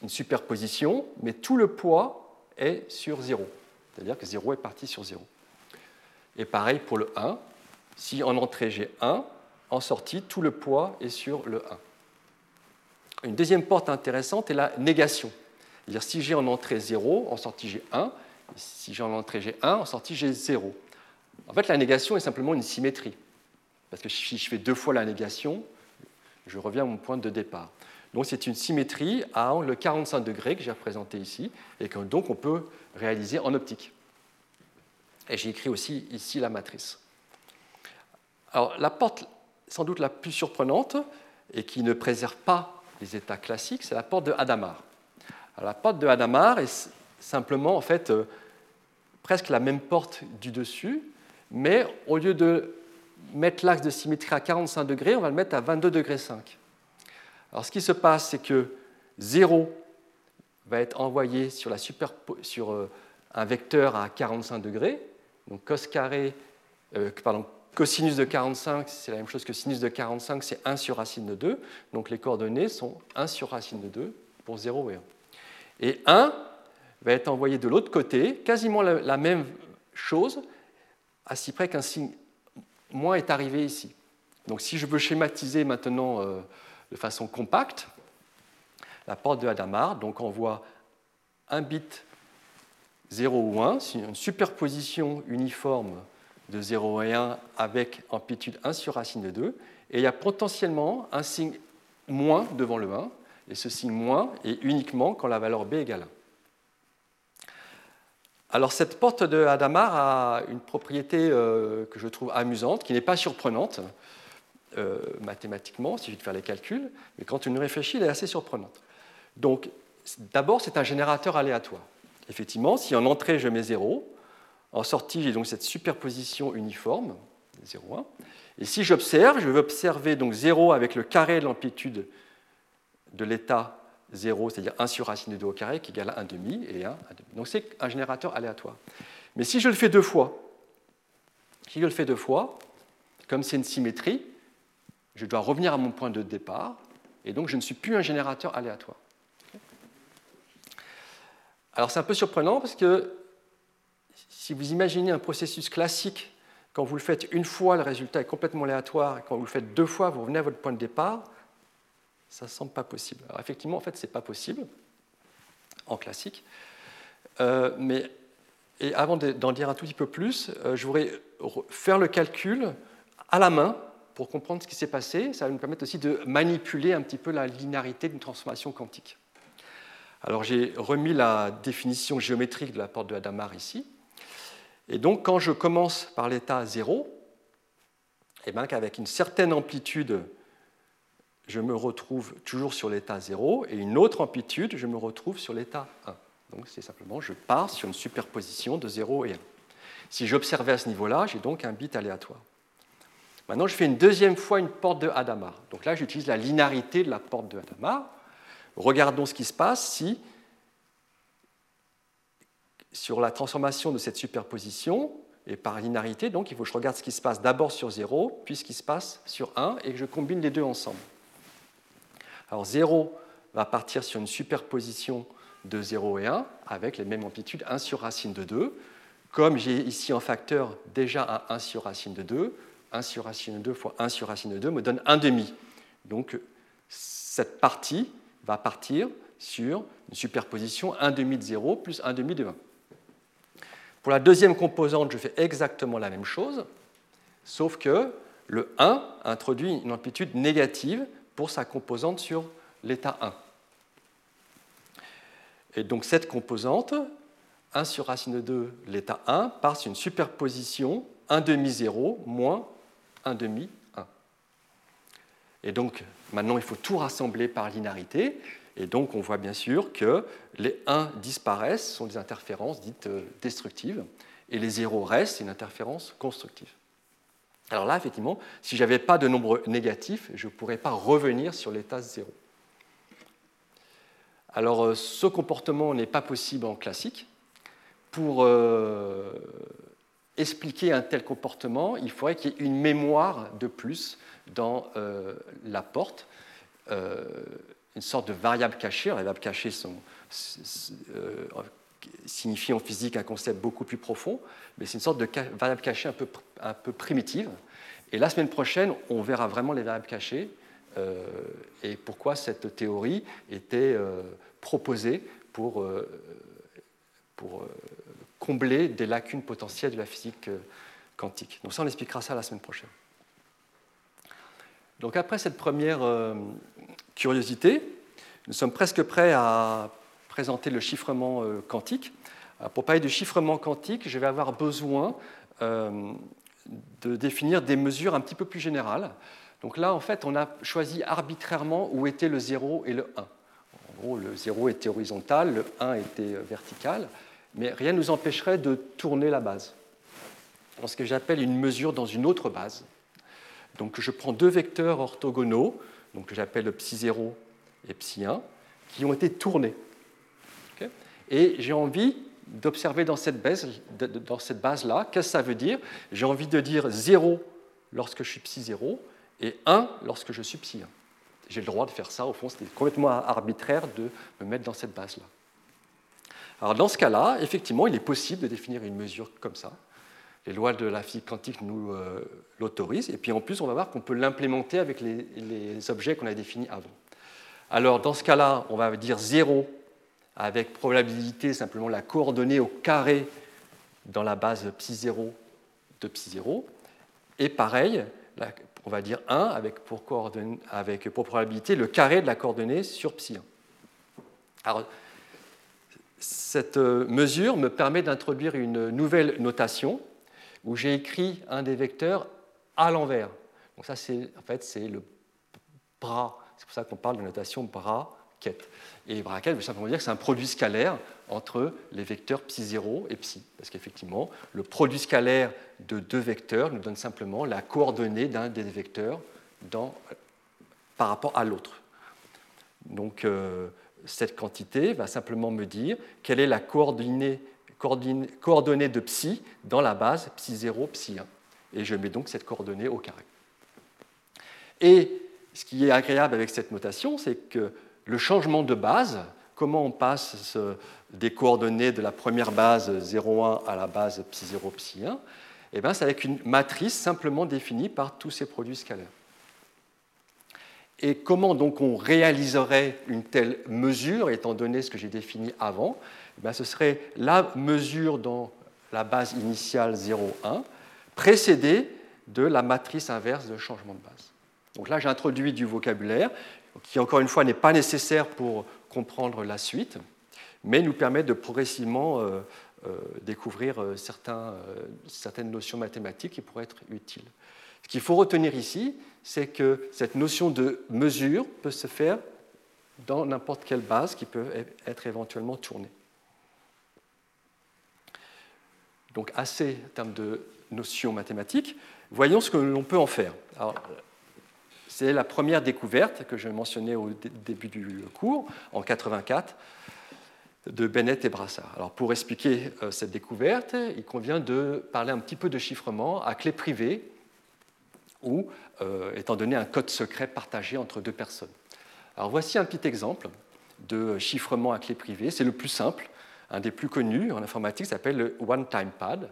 une superposition, mais tout le poids est sur 0. C'est-à-dire que 0 est parti sur 0. Et pareil pour le 1. Si en entrée j'ai 1, en sortie, tout le poids est sur le 1. Une deuxième porte intéressante est la négation. C'est-à-dire si j'ai en entrée 0, en sortie j'ai 1. Si j'ai en entrée j'ai 1, en sortie j'ai 0. En fait, la négation est simplement une symétrie. Parce que si je fais deux fois la négation, je reviens à mon point de départ. Donc c'est une symétrie à le 45 degrés que j'ai représenté ici et que donc on peut réaliser en optique. Et j'ai écrit aussi ici la matrice. Alors la porte sans doute la plus surprenante et qui ne préserve pas les états classiques, c'est la porte de Hadamard. la porte de Hadamard est simplement en fait euh, presque la même porte du dessus, mais au lieu de mettre l'axe de symétrie à 45 degrés, on va le mettre à 22 degrés 5. Alors ce qui se passe, c'est que 0 va être envoyé sur, euh, un vecteur à 45 degrés, donc cos carré, euh, pardon, Cosinus de 45, c'est la même chose que sinus de 45, c'est 1 sur racine de 2. Donc les coordonnées sont 1 sur racine de 2 pour 0 et 1. Et 1 va être envoyé de l'autre côté, quasiment la même chose, à si près qu'un signe moins est arrivé ici. Donc si je veux schématiser maintenant euh, de façon compacte, la porte de Hadamard donc envoie un bit 0 ou 1, une superposition uniforme de 0 et 1 avec amplitude 1 sur racine de 2, et il y a potentiellement un signe moins devant le 1, et ce signe moins est uniquement quand la valeur b égale 1. Alors cette porte de Hadamard a une propriété euh, que je trouve amusante, qui n'est pas surprenante euh, mathématiquement, il suffit de faire les calculs, mais quand on y réfléchit, elle est assez surprenante. Donc d'abord, c'est un générateur aléatoire. Effectivement, si en entrée je mets 0, en sortie, j'ai donc cette superposition uniforme, 0, 1. Et si j'observe, je vais observer donc 0 avec le carré de l'amplitude de l'état 0, c'est-à-dire 1 sur racine de 2 au carré, qui égale 1 demi, et 1, 1 demi. Donc c'est un générateur aléatoire. Mais si je le fais deux fois, si je le fais deux fois, comme c'est une symétrie, je dois revenir à mon point de départ, et donc je ne suis plus un générateur aléatoire. Alors c'est un peu surprenant parce que si vous imaginez un processus classique, quand vous le faites une fois, le résultat est complètement aléatoire, et quand vous le faites deux fois, vous revenez à votre point de départ, ça ne semble pas possible. Alors effectivement, en fait, ce n'est pas possible en classique. Euh, mais et avant d'en dire un tout petit peu plus, euh, je voudrais faire le calcul à la main pour comprendre ce qui s'est passé, ça va nous permettre aussi de manipuler un petit peu la linéarité d'une transformation quantique. Alors j'ai remis la définition géométrique de la porte de Hadamard ici. Et donc quand je commence par l'état 0, et eh bien qu'avec une certaine amplitude, je me retrouve toujours sur l'état 0, et une autre amplitude, je me retrouve sur l'état 1. Donc c'est simplement, je pars sur une superposition de 0 et 1. Si j'observais à ce niveau-là, j'ai donc un bit aléatoire. Maintenant, je fais une deuxième fois une porte de Hadamard. Donc là, j'utilise la linéarité de la porte de Hadamard. Regardons ce qui se passe si, sur la transformation de cette superposition, et par linéarité, donc il faut que je regarde ce qui se passe d'abord sur 0, puis ce qui se passe sur 1, et que je combine les deux ensemble. Alors 0 va partir sur une superposition de 0 et 1, avec les mêmes amplitudes 1 sur racine de 2. Comme j'ai ici en facteur déjà un 1 sur racine de 2, 1 sur racine de 2 fois 1 sur racine de 2 me donne 1 demi. Donc cette partie va partir sur une superposition 1 demi de 0 plus 1 demi de 1. Pour la deuxième composante, je fais exactement la même chose, sauf que le 1 introduit une amplitude négative pour sa composante sur l'état 1. Et donc cette composante, 1 sur racine de 2, l'état 1, part sur une superposition 1 demi 0 moins 1 demi 1. Et donc maintenant il faut tout rassembler par linéarité. Et donc on voit bien sûr que les 1 disparaissent, sont des interférences dites euh, destructives, et les 0 restent, c'est une interférence constructive. Alors là, effectivement, si je n'avais pas de nombre négatif, je ne pourrais pas revenir sur l'état 0. Alors euh, ce comportement n'est pas possible en classique. Pour euh, expliquer un tel comportement, il faudrait qu'il y ait une mémoire de plus dans euh, la porte, une sorte de variable cachée. les variables cachées sont, signifient en physique un concept beaucoup plus profond, mais c'est une sorte de variable cachée un peu, un peu primitive. Et la semaine prochaine, on verra vraiment les variables cachées euh, et pourquoi cette théorie était euh, proposée pour, euh, pour combler des lacunes potentielles de la physique quantique. Donc ça, on expliquera ça la semaine prochaine. Donc après cette première curiosité, nous sommes presque prêts à présenter le chiffrement quantique. Pour parler de chiffrement quantique, je vais avoir besoin de définir des mesures un petit peu plus générales. Donc là, en fait, on a choisi arbitrairement où étaient le 0 et le 1. En gros, le 0 était horizontal, le 1 était vertical, mais rien ne nous empêcherait de tourner la base. En ce que j'appelle une mesure dans une autre base. Donc je prends deux vecteurs orthogonaux, donc que j'appelle psi 0 et psi 1, qui ont été tournés. et j'ai envie d'observer dans cette base-là, base qu'est-ce que ça veut dire? J'ai envie de dire 0 lorsque je suis psi 0 et 1 lorsque je suis psi 1. J'ai le droit de faire ça, au fond, c'était complètement arbitraire de me mettre dans cette base-là. Alors dans ce cas-là, effectivement, il est possible de définir une mesure comme ça. Les lois de la physique quantique nous euh, l'autorisent, et puis en plus, on va voir qu'on peut l'implémenter avec les, objets qu'on a définis avant. Alors dans ce cas-là, on va dire 0 avec probabilité simplement la coordonnée au carré dans la base psi 0 de psi 0. Et pareil, on va dire 1 avec pour, avec probabilité le carré de la coordonnée sur psi 1. Alors, cette euh, mesure me permet d'introduire une nouvelle notation où j'ai écrit un des vecteurs à l'envers. Donc ça, c'est en fait c'est le bras. C'est pour ça qu'on parle de notation bras quête. Et bracket veut simplement dire que c'est un produit scalaire entre les vecteurs psi0 et psi. Parce qu'effectivement, le produit scalaire de deux vecteurs nous donne simplement la coordonnée d'un des vecteurs par rapport à l'autre. Donc euh, cette quantité va simplement me dire quelle est la coordonnée, de psi dans la base psi0, psi1. Et je mets donc cette coordonnée au carré. Et ce qui est agréable avec cette notation, c'est que le changement de base, comment on passe des coordonnées de la première base 0,1 à la base psi0, psi1, eh ben, c'est avec une matrice simplement définie par tous ces produits scalaires. Et comment donc on réaliserait une telle mesure, étant donné ce que j'ai défini avant eh ben, Ce serait la mesure dans la base initiale 0,1, précédée de la matrice inverse de changement de base. Donc là, j'ai introduit du vocabulaire qui, encore une fois, n'est pas nécessaire pour comprendre la suite, mais nous permet de progressivement euh, euh, découvrir euh, certaines notions mathématiques qui pourraient être utiles. Ce qu'il faut retenir ici, c'est que cette notion de mesure peut se faire dans n'importe quelle base qui peut être éventuellement tournée. Donc assez en termes de notions mathématiques. Voyons ce que l'on peut en faire. C'est la première découverte que je mentionnais au début du cours, en 84, de Bennett et Brassard. Alors pour expliquer euh, cette découverte, il convient de parler un petit peu de chiffrement à clé privée ou euh, étant donné un code secret partagé entre deux personnes. Alors voici un petit exemple de chiffrement à clé privée. C'est le plus simple, un des plus connus en informatique, s'appelle le one-time pad.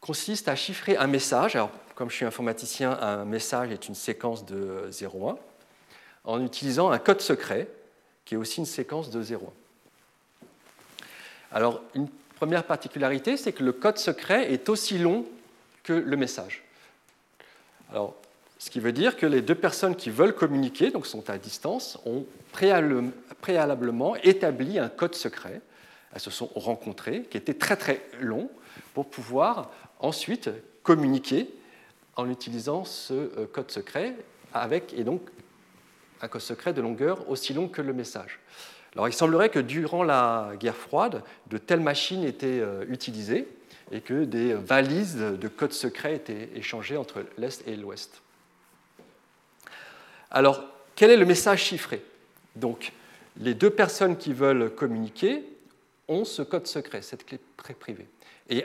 Consiste à chiffrer un message. Alors, comme je suis informaticien, un message est une séquence de 0,1 en utilisant un code secret qui est aussi une séquence de 0,1. Alors, une première particularité, c'est que le code secret est aussi long que le message. Alors, ce qui veut dire que les deux personnes qui veulent communiquer, donc sont à distance, ont préalablement établi un code secret. Elles se sont rencontrées, qui était très très long, pour pouvoir ensuite communiquer en utilisant ce euh, code secret, avec, et donc un code secret de longueur aussi long que le message. Alors il semblerait que durant la guerre froide, de telles machines étaient euh, utilisées et que des valises de code secret étaient échangées entre l'Est et l'Ouest. Alors, quel est le message chiffré? Donc, les deux personnes qui veulent communiquer ont ce code secret, cette clé privée. Et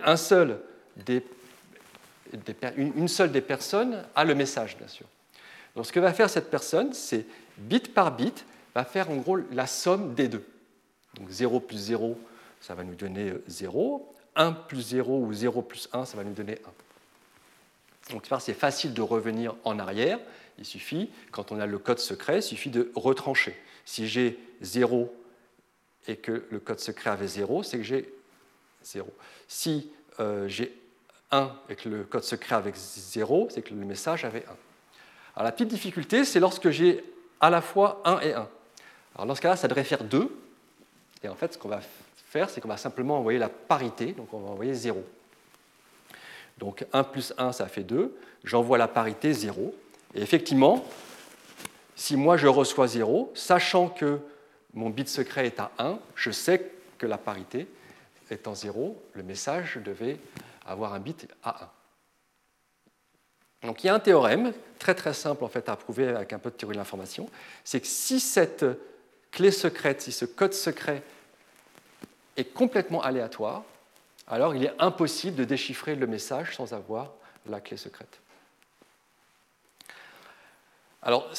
une seule des personnes a le message, bien sûr. Donc, ce que va faire cette personne, c'est bit par bit, va faire en gros la somme des deux. Donc 0 plus 0, ça va nous donner 0. 1 plus 0 ou 0 plus 1, ça va nous donner 1. Donc c'est facile de revenir en arrière. Il suffit, quand on a le code secret, il suffit de retrancher. Si j'ai 0 et que le code secret avait 0, c'est que j'ai 0. Si euh, j'ai 1 et que le code secret avait 0, c'est que le message avait 1. Alors la petite difficulté, c'est lorsque j'ai à la fois 1 et 1. Alors dans ce cas-là, ça devrait faire 2. Et en fait, ce qu'on va faire, c'est qu'on va simplement envoyer la parité, donc on va envoyer 0. Donc 1 plus 1, ça fait 2. J'envoie la parité 0. Et effectivement, si moi je reçois 0, sachant que mon bit secret est à 1, je sais que la parité étant 0, le message devait avoir un bit à 1. Donc il y a un théorème très très simple en fait à prouver avec un peu de théorie de l'information, c'est que si cette clé secrète, si ce code secret est complètement aléatoire, alors il est impossible de déchiffrer le message sans avoir la clé secrète. Alors,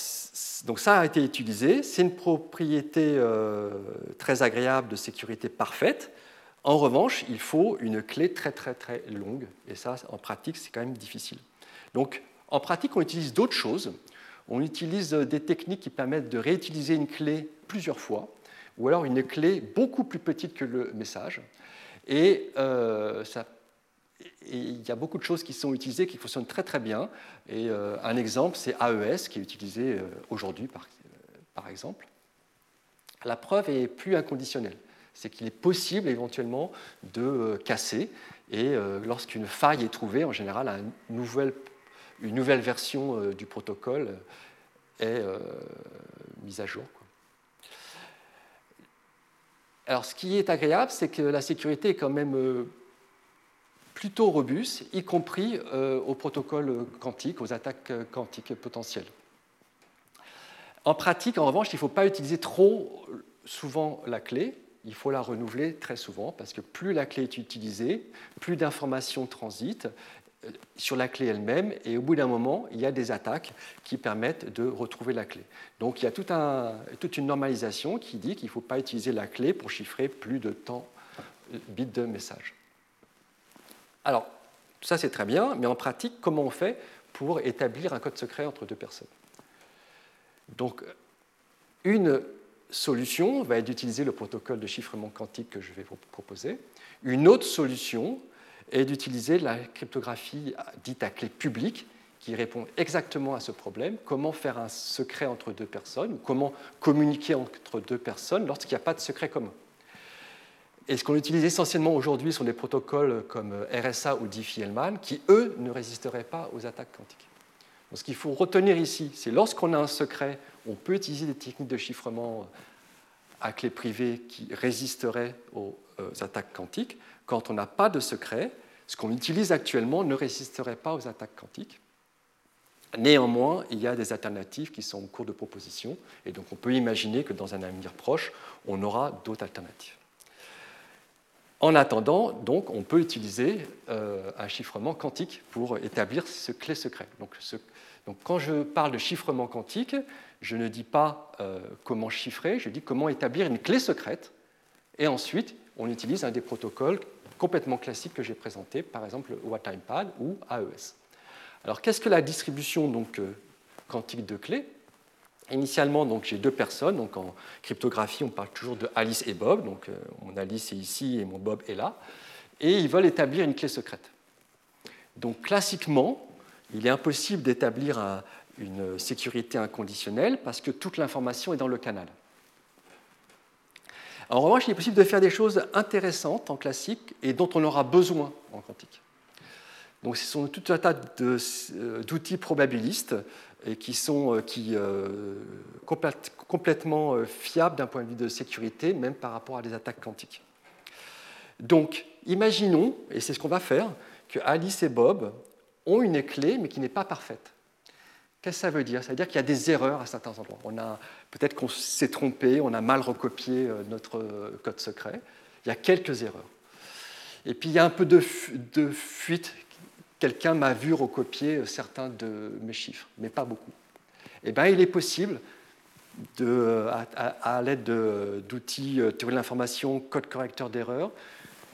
donc ça a été utilisé, c'est une propriété euh, très agréable de sécurité parfaite. En revanche, il faut une clé très très très longue, et ça, en pratique, c'est quand même difficile. Donc, en pratique, on utilise d'autres choses. On utilise des techniques qui permettent de réutiliser une clé plusieurs fois, ou alors une clé beaucoup plus petite que le message. Et euh, il y a beaucoup de choses qui sont utilisées qui fonctionnent très très bien. Et euh, un exemple, c'est AES qui est utilisé euh, aujourd'hui par, exemple. La preuve est plus inconditionnelle. C'est qu'il est possible éventuellement de casser. Et lorsqu'une faille est trouvée, en général, une nouvelle version du protocole est mise à jour. Alors, ce qui est agréable, c'est que la sécurité est quand même euh, plutôt robuste, y compris euh, aux protocoles quantiques, aux attaques quantiques potentielles. En pratique, en revanche, il ne faut pas utiliser trop souvent la clé, il faut la renouveler très souvent, parce que plus la clé est utilisée, plus d'informations transitent euh, sur la clé elle-même, et au bout d'un moment, il y a des attaques qui permettent de retrouver la clé. Donc il y a toute une normalisation qui dit qu'il ne faut pas utiliser la clé pour chiffrer plus de temps euh, bits de message. Alors, ça c'est très bien, mais en pratique, comment on fait pour établir un code secret entre deux personnes? Donc, une solution va être d'utiliser le protocole de chiffrement quantique que je vais vous proposer. Une autre solution est d'utiliser la cryptographie dite à clé publique, qui répond exactement à ce problème, comment faire un secret entre deux personnes, ou comment communiquer entre deux personnes lorsqu'il n'y a pas de secret commun? Et ce qu'on utilise essentiellement aujourd'hui sont des protocoles comme RSA ou Diffie-Hellman, qui, eux, ne résisteraient pas aux attaques quantiques. Donc, ce qu'il faut retenir ici, c'est lorsqu'on a un secret, on peut utiliser des techniques de chiffrement à clé privée qui résisteraient aux euh, attaques quantiques. Quand on n'a pas de secret, ce qu'on utilise actuellement ne résisterait pas aux attaques quantiques. Néanmoins, il y a des alternatives qui sont en cours de proposition, et donc on peut imaginer que dans un avenir proche, on aura d'autres alternatives. En attendant, donc, on peut utiliser euh, un chiffrement quantique pour établir ce clé secret. Donc, quand je parle de chiffrement quantique, je ne dis pas euh, comment chiffrer, je dis comment établir une clé secrète. Et ensuite, on utilise un des protocoles complètement classiques que j'ai présentés, par exemple le WhatTimePad ou AES. Alors, qu'est-ce que la distribution donc, euh, quantique de clés? Initialement, donc, j'ai deux personnes. Donc, en cryptographie, on parle toujours de Alice et Bob. Donc, euh, mon Alice est ici et mon Bob est là. Et ils veulent établir une clé secrète. Donc, classiquement, il est impossible d'établir une sécurité inconditionnelle parce que toute l'information est dans le canal. En revanche, il est possible de faire des choses intéressantes en classique et dont on aura besoin en quantique. Donc, ce sont tout un tas euh, d'outils probabilistes qui sont euh, euh, complètement fiables d'un point de vue de sécurité, même par rapport à des attaques quantiques. Donc, imaginons, et c'est ce qu'on va faire, que Alice et Bob ont une clé, mais qui n'est pas parfaite. Qu'est-ce que ça veut dire? Ça veut dire qu'il y a des erreurs à certains endroits. On a, peut-être qu'on s'est trompé, on a mal recopié notre code secret. Il y a quelques erreurs. Et puis il y a un peu de, fuite quelqu'un m'a vu recopier certains de mes chiffres, mais pas beaucoup. Eh bien, il est possible, de, à, l'aide d'outils euh, théorie de l'information, code correcteur d'erreurs,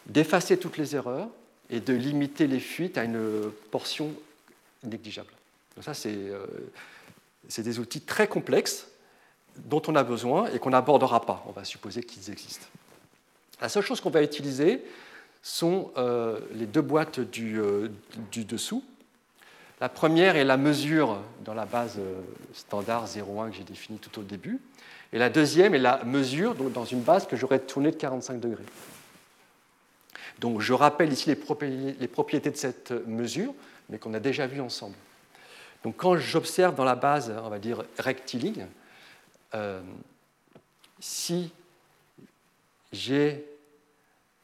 d'effacer toutes les erreurs et de limiter les fuites à une portion négligeable. Donc ça, euh, c'est des outils très complexes dont on a besoin et qu'on n'abordera pas. On va supposer qu'ils existent. La seule chose qu'on va utiliser, sont euh, les deux boîtes du, euh, du, dessous. La première est la mesure dans la base standard 0,1 que j'ai définie tout au début. Et la deuxième est la mesure donc, dans une base que j'aurais tournée de 45 degrés. Donc je rappelle ici les propriétés de cette mesure, mais qu'on a déjà vues ensemble. Donc quand j'observe dans la base, on va dire rectiligne, si j'ai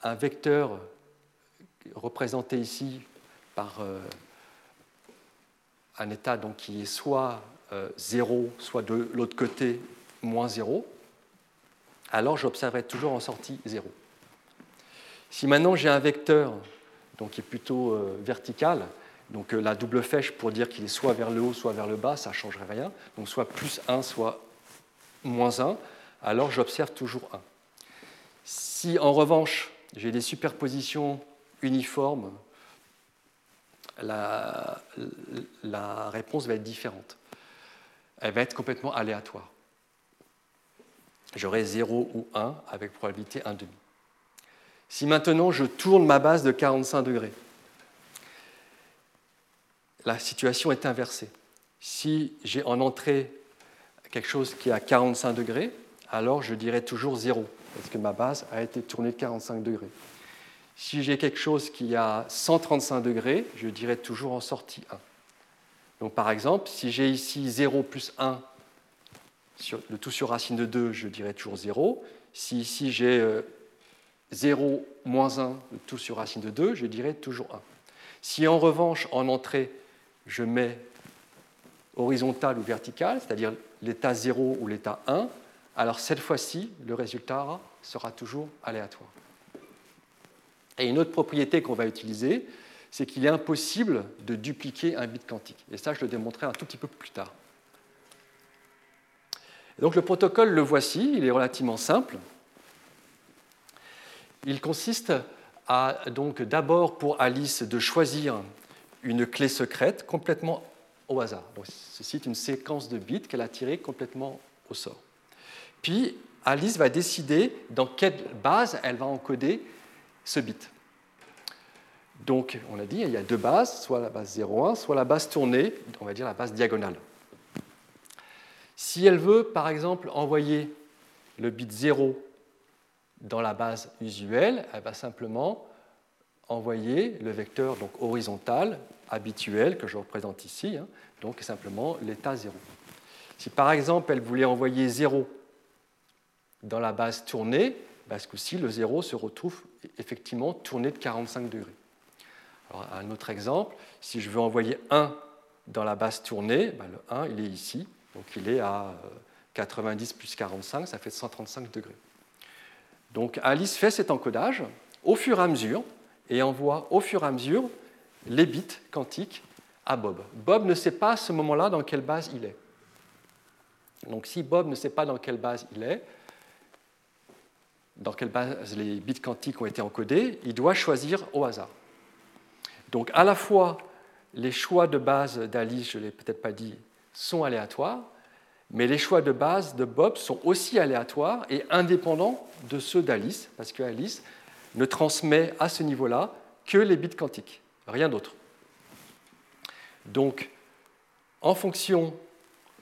un vecteur représenté ici par euh, un état donc, qui est soit 0, euh, soit de l'autre côté moins 0, alors j'observerai toujours en sortie 0. Si maintenant j'ai un vecteur donc, qui est plutôt euh, vertical, donc la double flèche pour dire qu'il est soit vers le haut, soit vers le bas, ça ne changerait rien. Donc soit plus 1, soit moins 1, alors j'observe toujours 1. Si en revanche j'ai des superpositions uniforme, la, réponse va être différente. Elle va être complètement aléatoire. J'aurai 0 ou 1 avec probabilité 1,5. Si maintenant je tourne ma base de 45 degrés, la situation est inversée. Si j'ai en entrée quelque chose qui est à 45 degrés, alors je dirais toujours 0, parce que ma base a été tournée de 45 degrés. Si j'ai quelque chose qui a 135 degrés, je dirais toujours en sortie 1. Donc par exemple, si j'ai ici 0 plus 1, le tout sur racine de 2, je dirais toujours 0. Si ici j'ai 0 euh, moins 1, le tout sur racine de 2, je dirais toujours 1. Si en revanche, en entrée, je mets horizontal ou vertical, c'est-à-dire l'état 0 ou l'état 1, alors cette fois-ci, le résultat sera toujours aléatoire. Et une autre propriété qu'on va utiliser, c'est qu'il est impossible de dupliquer un bit quantique. Et ça, je le démontrerai un tout petit peu plus tard. donc le protocole, le voici, il est relativement simple. Il consiste à, donc d'abord pour Alice de choisir une clé secrète complètement au hasard. Donc, ceci est une séquence de bits qu'elle a tirée complètement au sort. Puis Alice va décider dans quelle base elle va encoder ce bit. Donc, on a dit, il y a deux bases, soit la base 0,1, soit la base tournée, on va dire la base diagonale. Si elle veut, par exemple, envoyer le bit 0 dans la base usuelle, elle va simplement envoyer le vecteur donc, horizontal habituel que je représente ici, hein, donc simplement l'état 0. Si par exemple elle voulait envoyer 0 dans la base tournée, parce que si le 0 se retrouve effectivement tourné de 45 degrés. Alors, un autre exemple, si je veux envoyer 1 dans la base tournée, ben, le 1 il est ici, donc il est à 90 euh, plus 45, ça fait 135 degrés. Donc Alice fait cet encodage au fur et à mesure et envoie au fur et à mesure les bits quantiques à Bob. Bob ne sait pas à ce moment-là dans quelle base il est. Donc si Bob ne sait pas dans quelle base il est, dans quelle base les bits quantiques ont été encodés, il doit choisir au hasard. Donc à la fois les choix de base d'Alice, je ne l'ai peut-être pas dit, sont aléatoires, mais les choix de base de Bob sont aussi aléatoires et indépendants de ceux d'Alice, parce que Alice ne transmet à ce niveau-là que les bits quantiques, rien d'autre. Donc, en fonction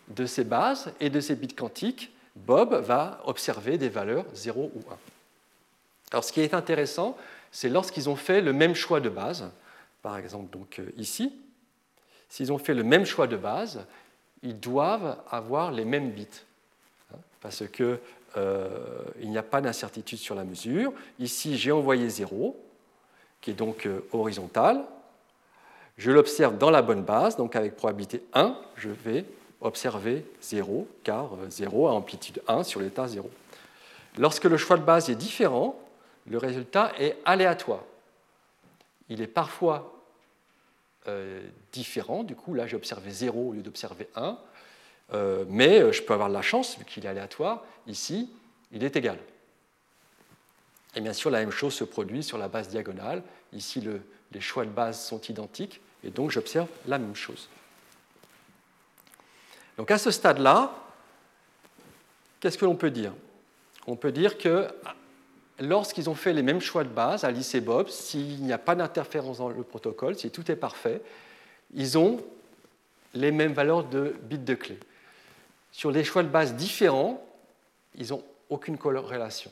de ces bases et de ces bits quantiques, Bob va observer des valeurs 0 ou 1. Alors, ce qui est intéressant, c'est lorsqu'ils ont fait le même choix de base, par exemple donc euh, ici, s'ils ont fait le même choix de base, ils doivent avoir les mêmes bits, hein, parce qu'il euh, n'y a pas d'incertitude sur la mesure. Ici, j'ai envoyé 0, qui est donc euh, horizontal. Je l'observe dans la bonne base, donc avec probabilité 1, je vais observer 0, car 0 euh, a amplitude 1 sur l'état 0. Lorsque le choix de base est différent, le résultat est aléatoire. Il est parfois différent. Du coup, là, j'ai observé 0 au lieu d'observer 1. Euh, mais euh, je peux avoir de la chance, vu qu'il est aléatoire. Ici, il est égal. Et bien sûr, la même chose se produit sur la base diagonale. Ici, les choix de base sont identiques, et donc j'observe la même chose. Donc à ce stade-là, qu'est-ce que l'on peut dire? On peut dire que lorsqu'ils ont fait les mêmes choix de base, Alice et Bob, s'il n'y a pas d'interférence dans le protocole, si tout est parfait, ils ont les mêmes valeurs de bits de clé. Sur les choix de base différents, ils n'ont aucune corrélation.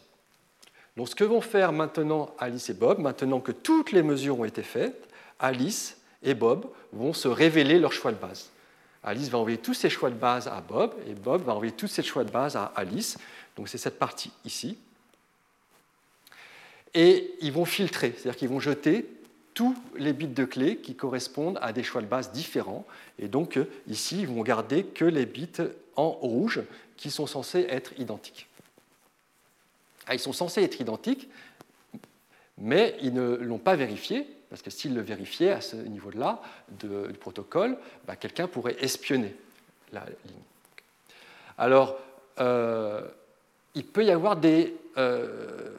Donc ce que vont faire maintenant Alice et Bob, maintenant que toutes les mesures ont été faites, Alice et Bob vont se révéler leur choix de base. Alice va envoyer tous ses choix de base à Bob et Bob va envoyer tous ses choix de base à Alice. Donc c'est cette partie ici et ils vont filtrer, c'est-à-dire qu'ils vont jeter tous les bits de clé qui correspondent à des choix de base différents. Et donc ici, ils vont garder que les bits en rouge qui sont censés être identiques. Ah, ils sont censés être identiques, mais ils ne l'ont pas vérifié, parce que s'ils le vérifiaient à ce niveau-là du protocole, bah, quelqu'un pourrait espionner la ligne. Alors, euh, il peut y avoir des, euh,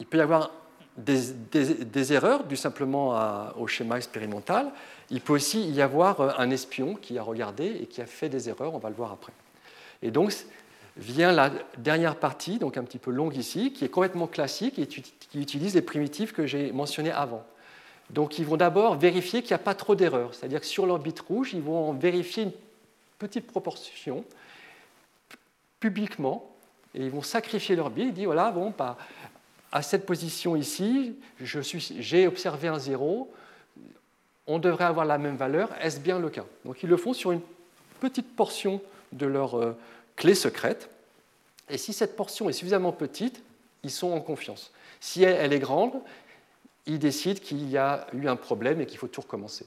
il peut y avoir des, erreurs dues simplement au schéma expérimental. Il peut aussi y avoir euh, un espion qui a regardé et qui a fait des erreurs, on va le voir après. Et donc vient la dernière partie, donc un petit peu longue ici, qui est complètement classique et qui utilise les primitives que j'ai mentionnées avant. Donc ils vont d'abord vérifier qu'il n'y a pas trop d'erreurs, c'est-à-dire que sur l'orbite rouge, ils vont vérifier une petite proportion publiquement et ils vont sacrifier leur bit. Ils disent voilà, bon, pas, à cette position ici, j'ai observé un zéro, on devrait avoir la même valeur, est-ce bien le cas? Donc ils le font sur une petite portion de leur euh, clé secrète, et si cette portion est suffisamment petite, ils sont en confiance. Si elle, est grande, ils décident qu'il y a eu un problème et qu'il faut tout recommencer.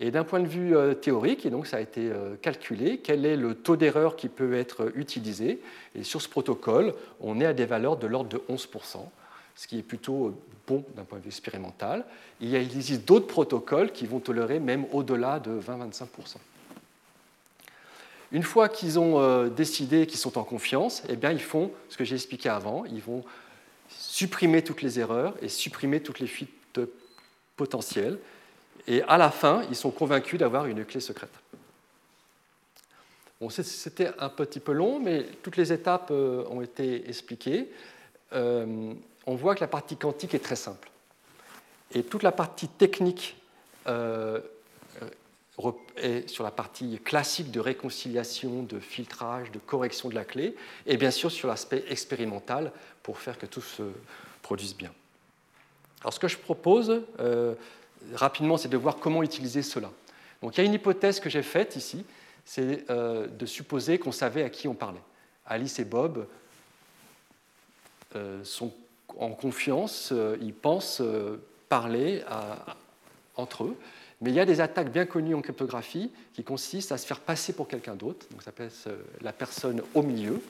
Et d'un point de vue euh, théorique, et donc ça a été euh, calculé, quel est le taux d'erreur qui peut être utilisé? Et sur ce protocole, on est à des valeurs de l'ordre de 11% ce qui est plutôt bon d'un point de vue expérimental. Il, existe d'autres protocoles qui vont tolérer même au-delà de 20-25%. Une fois qu'ils ont euh, décidé qu'ils sont en confiance, eh bien, ils font ce que j'ai expliqué avant, ils vont supprimer toutes les erreurs et supprimer toutes les fuites potentielles. Et à la fin, ils sont convaincus d'avoir une clé secrète. C'était un petit peu long, mais toutes les étapes euh, ont été expliquées. Euh, on voit que la partie quantique est très simple. Et toute la partie technique euh, est sur la partie classique de réconciliation, de filtrage, de correction de la clé, et bien sûr sur l'aspect expérimental pour faire que tout se produise bien. Alors ce que je propose euh, rapidement, c'est de voir comment utiliser cela. Donc il y a une hypothèse que j'ai faite ici, c'est euh, de supposer qu'on savait à qui on parlait. Alice et Bob euh, sont en confiance, ils pensent parler entre eux, mais il y a des attaques bien connues en cryptographie qui consistent à se faire passer pour quelqu'un d'autre, donc ça s'appelle la personne au milieu,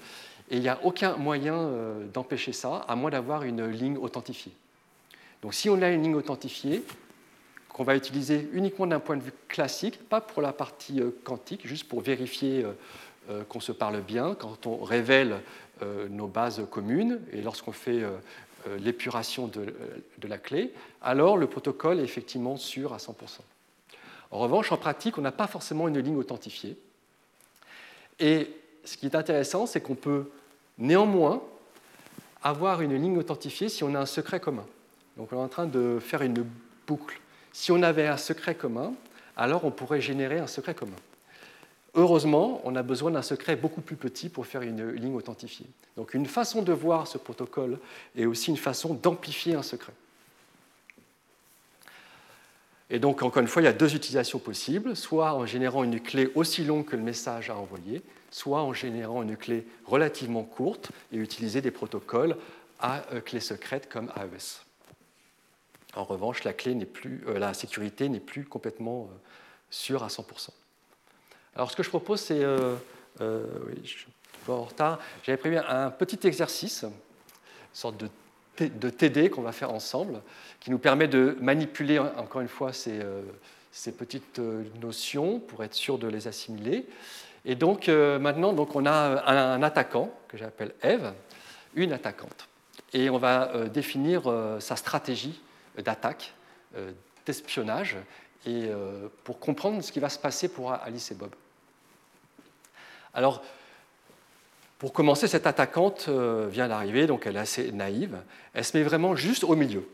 et il n'y a aucun moyen d'empêcher ça, à moins d'avoir une ligne authentifiée. Donc si on a une ligne authentifiée, qu'on va utiliser uniquement d'un point de vue classique, pas pour la partie euh, quantique, juste pour vérifier euh, euh, qu'on se parle bien, quand on révèle nos bases communes. Et lorsqu'on fait l'épuration de, la clé, alors le protocole est effectivement sûr à 100%. En revanche, en pratique, on n'a pas forcément une ligne authentifiée. Et ce qui est intéressant, c'est qu'on peut néanmoins avoir une ligne authentifiée si on a un secret commun. Donc on est en train de faire une boucle. Si on avait un secret commun, alors on pourrait générer un secret commun. Heureusement, on a besoin d'un secret beaucoup plus petit pour faire une ligne authentifiée. Donc une façon de voir ce protocole est aussi une façon d'amplifier un secret. Et donc, encore une fois, il y a deux utilisations possibles, soit en générant une clé aussi longue que le message à envoyer, soit en générant une clé relativement courte et utiliser des protocoles à euh, clé secrète comme AES. En revanche, la, clé plus, euh, la sécurité n'est plus complètement euh, sûre à 100%. Alors, ce que je propose, c'est. Euh, oui, je suis un en retard. J'avais prévu un petit exercice, une sorte de, de TD qu'on va faire ensemble, qui nous permet de manipuler, encore une fois, ces, ces petites notions pour être sûr de les assimiler. Et donc, maintenant, donc, on a un, un attaquant que j'appelle Eve, une attaquante. Et on va définir sa stratégie d'attaque, euh, d'espionnage, et euh, pour comprendre ce qui va se passer pour Alice et Bob. Alors, pour commencer, cette attaquante euh, vient d'arriver, donc elle est assez naïve. Elle se met vraiment juste au milieu.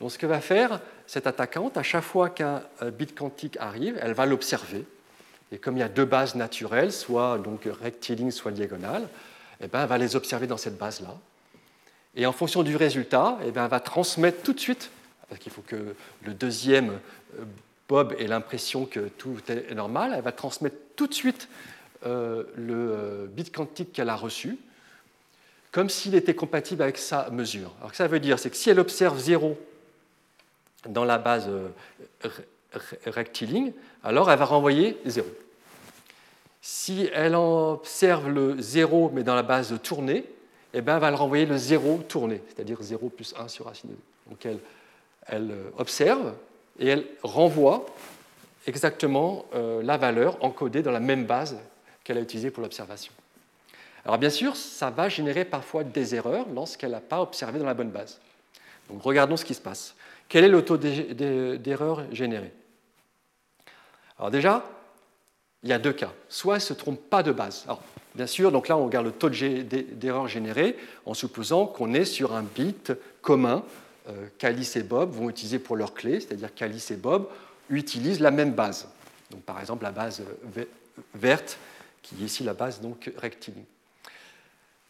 Donc, ce que va faire cette attaquante, à chaque fois qu'un bit quantique arrive, elle va l'observer. Et comme il y a deux bases naturelles, soit donc rectiligne, soit diagonale, eh ben, elle va les observer dans cette base-là. Et en fonction du résultat, eh bien, elle va transmettre tout de suite, parce qu'il faut que le deuxième euh, Bob ait l'impression que tout est normal, elle va transmettre tout de suite euh, le euh, bit quantique qu'elle a reçu, comme s'il était compatible avec sa mesure. Alors, que ça veut dire, c'est que si elle observe 0 dans la base rectiligne, alors elle va renvoyer 0. Si elle observe le 0 mais dans la base tournée, eh ben, elle va le renvoyer le 0 tourné, c'est-à-dire 0 plus 1 sur racine de 2. Donc elle, euh, observe et elle renvoie exactement euh, la valeur encodée dans la même base qu'elle a utilisée pour l'observation. Alors bien sûr, ça va générer parfois des erreurs lorsqu'elle n'a pas observé dans la bonne base. Donc regardons ce qui se passe. Quel est le taux d'erreur généré? Alors déjà, il y a deux cas. Soit elle ne se trompe pas de base. Alors, Bien sûr, donc là, on regarde le taux d'erreur généré en supposant qu'on est sur un bit commun euh, qu'Alice et Bob vont utiliser pour leur clé, c'est-à-dire qu'Alice et Bob utilisent la même base. Donc, par exemple, la base verte, qui est ici la base donc, rectiligne.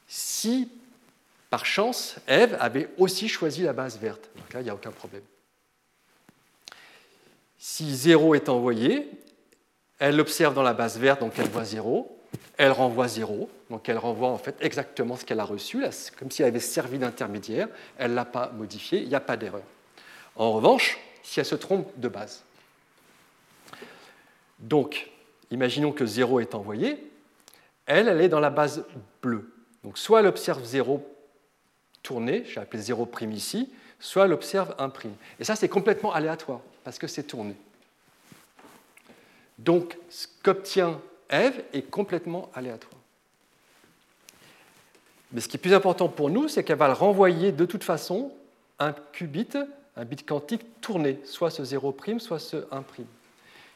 Si, par chance, Eve avait aussi choisi la base verte, donc là, il n'y a aucun problème. Si 0 est envoyé, elle l'observe dans la base verte, donc elle voit 0 elle renvoie 0, donc elle renvoie en fait exactement ce qu'elle a reçu, comme si elle avait servi d'intermédiaire, elle ne l'a pas modifié, il n'y a pas d'erreur. En revanche, si elle se trompe de base. Donc, imaginons que 0 est envoyé, elle, elle est dans la base bleue. Donc, soit elle observe 0 tourné, j'ai appelé 0' ici, soit elle observe 1'. Et ça, c'est complètement aléatoire, parce que c'est tourné. Donc, ce qu'obtient Eve est complètement aléatoire. Mais ce qui est plus important pour nous, c'est qu'elle va le renvoyer de toute façon un qubit, un bit quantique tourné, soit ce 0', soit ce 1',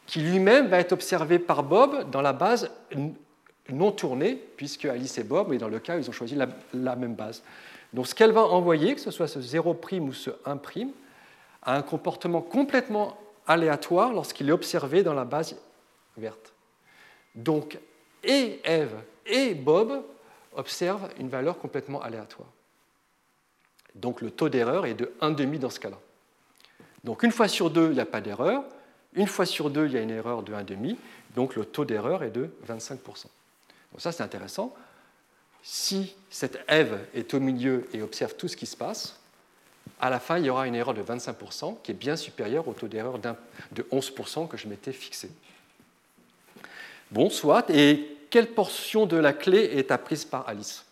qui lui-même va être observé par Bob dans la base non tournée, puisque Alice et Bob, mais dans le cas, ils ont choisi la, même base. Donc ce qu'elle va envoyer, que ce soit ce 0' ou ce 1', a un comportement complètement aléatoire lorsqu'il est observé dans la base verte. Donc, et Eve et Bob observent une valeur complètement aléatoire. Donc le taux d'erreur est de 1,5 dans ce cas-là. Donc une fois sur deux, il n'y a pas d'erreur. Une fois sur deux, il y a une erreur de 1,5. Donc le taux d'erreur est de 25%. Donc ça, c'est intéressant. Si cette Eve est au milieu et observe tout ce qui se passe, à la fin, il y aura une erreur de 25% qui est bien supérieure au taux d'erreur de 11% que je m'étais fixé. Bon, soit. Et quelle portion de la clé est apprise par Alice?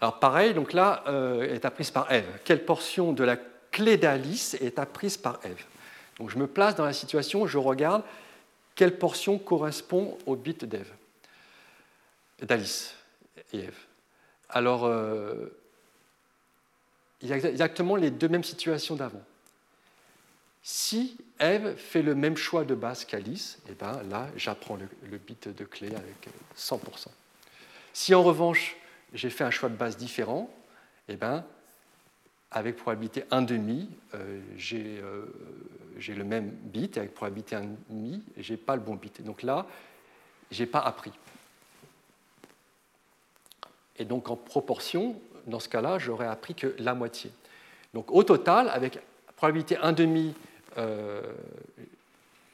Alors pareil, donc là, euh, est apprise par Eve. Quelle portion de la clé d'Alice est apprise par Eve Donc je me place dans la situation, je regarde quelle portion correspond au bit d'Eve, d'Alice et Eve. Alors, euh, il y a exactement les deux mêmes situations d'avant. Si Eve fait le même choix de base qu'Alice, eh ben là, j'apprends le, bit de clé avec 100%. Si en revanche, j'ai fait un choix de base différent, eh ben, avec probabilité 1,5, euh, euh, j'ai le même bit, et avec probabilité 1,5, je n'ai pas le bon bit. Donc là, je n'ai pas appris. Et donc en proportion, dans ce cas-là, j'aurais appris que la moitié. Donc au total, avec probabilité 1,5, euh,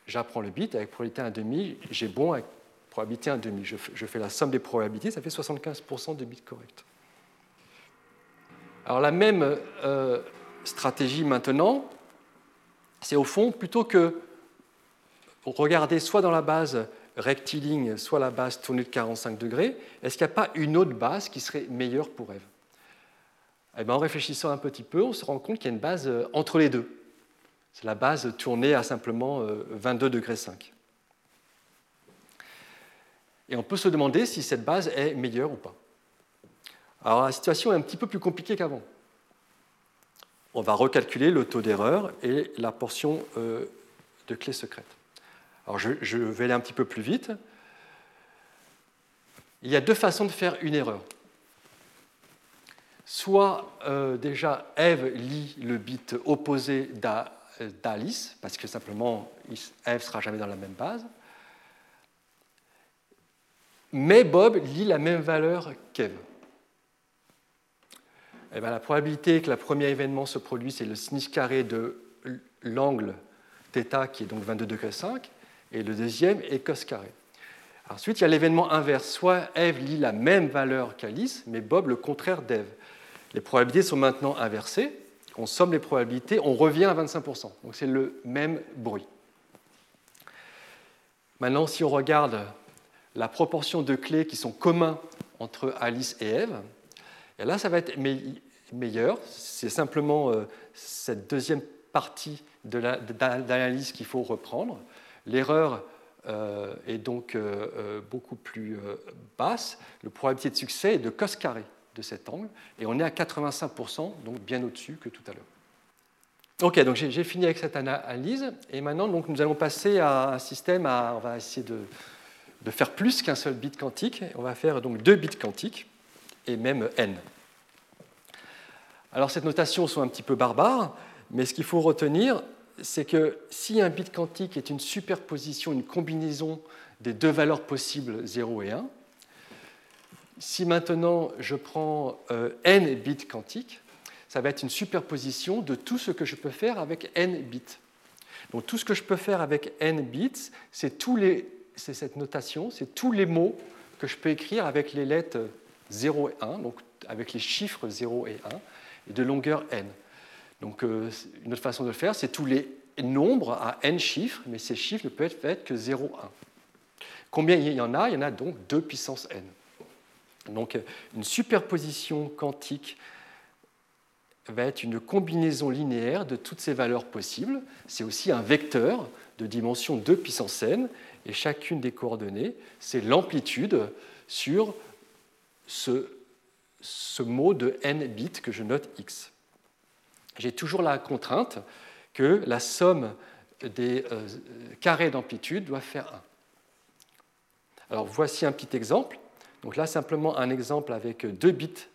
j'apprends le bit, avec probabilité 1,5, j'ai bon avec probabilité 1,5. Je, je fais la somme des probabilités, ça fait 75% de bits corrects. Alors la même euh, stratégie maintenant, c'est au fond, plutôt que regarder soit dans la base rectiligne, soit la base tournée de 45 degrés, est-ce qu'il n'y a pas une autre base qui serait meilleure pour Eve eh bien, En réfléchissant un petit peu, on se rend compte qu'il y a une base euh, entre les deux. C'est la base tournée à simplement 22 euh, degrés 5. Et on peut se demander si cette base est meilleure ou pas. Alors la situation est un petit peu plus compliquée qu'avant. On va recalculer le taux d'erreur et la portion euh, de clé secrète. Alors je, vais aller un petit peu plus vite. Il y a deux façons de faire une erreur. Soit euh, déjà Eve lit le bit opposé d'Alice, parce que simplement Eve ne sera jamais dans la même base. Mais Bob lit la même valeur qu'Eve. Eh ben, la probabilité que le premier événement se produise, c'est le sinus carré de l'angle θ qui est donc 22 degrés 5 et le deuxième est cos carré. Ensuite, il y a l'événement inverse. Soit Eve lit la même valeur qu'Alice, mais Bob le contraire d'Eve. Les probabilités sont maintenant inversées. On somme les probabilités, on revient à 25%. Donc c'est le même bruit. Maintenant, si on regarde la proportion de clés qui sont communs entre Alice et Eve, et là, ça va être C'est simplement euh, cette deuxième partie de l'analyse qu'il faut reprendre. L'erreur euh, est donc euh, beaucoup plus basse. Le probabilité de succès est de cos carré de cet angle, et on est à 85%, donc bien au-dessus que tout à l'heure. Ok, donc j'ai fini avec cette analyse, et maintenant donc, nous allons passer à un système, on va essayer de, de faire plus qu'un seul bit quantique, on va faire donc deux bits quantiques, et même n. Alors cette notation sont un petit peu barbare, mais ce qu'il faut retenir, c'est que si un bit quantique est une superposition, une combinaison des deux valeurs possibles 0 et 1, si maintenant je prends euh, n bits quantiques, ça va être une superposition de tout ce que je peux faire avec n bits. Donc tout ce que je peux faire avec n bits, c'est cette notation, c'est tous les mots que je peux écrire avec les lettres 0 et 1, donc avec les chiffres 0 et 1, et de longueur n. Donc, euh, une autre façon de le faire, c'est tous les nombres à n chiffres, mais ces chiffres ne peuvent être faits que 0, 1. Combien il y en a? Il y en a donc 2 puissance n. Donc, une superposition quantique va être une combinaison linéaire de toutes ces valeurs possibles. C'est aussi un vecteur de dimension 2 puissance n, et chacune des coordonnées, c'est l'amplitude sur ce, ce mot de n bits que je note x j'ai toujours la contrainte que la somme des euh, carrés d'amplitude doit faire 1. Alors voici un petit exemple. Donc là, simplement un exemple avec deux bits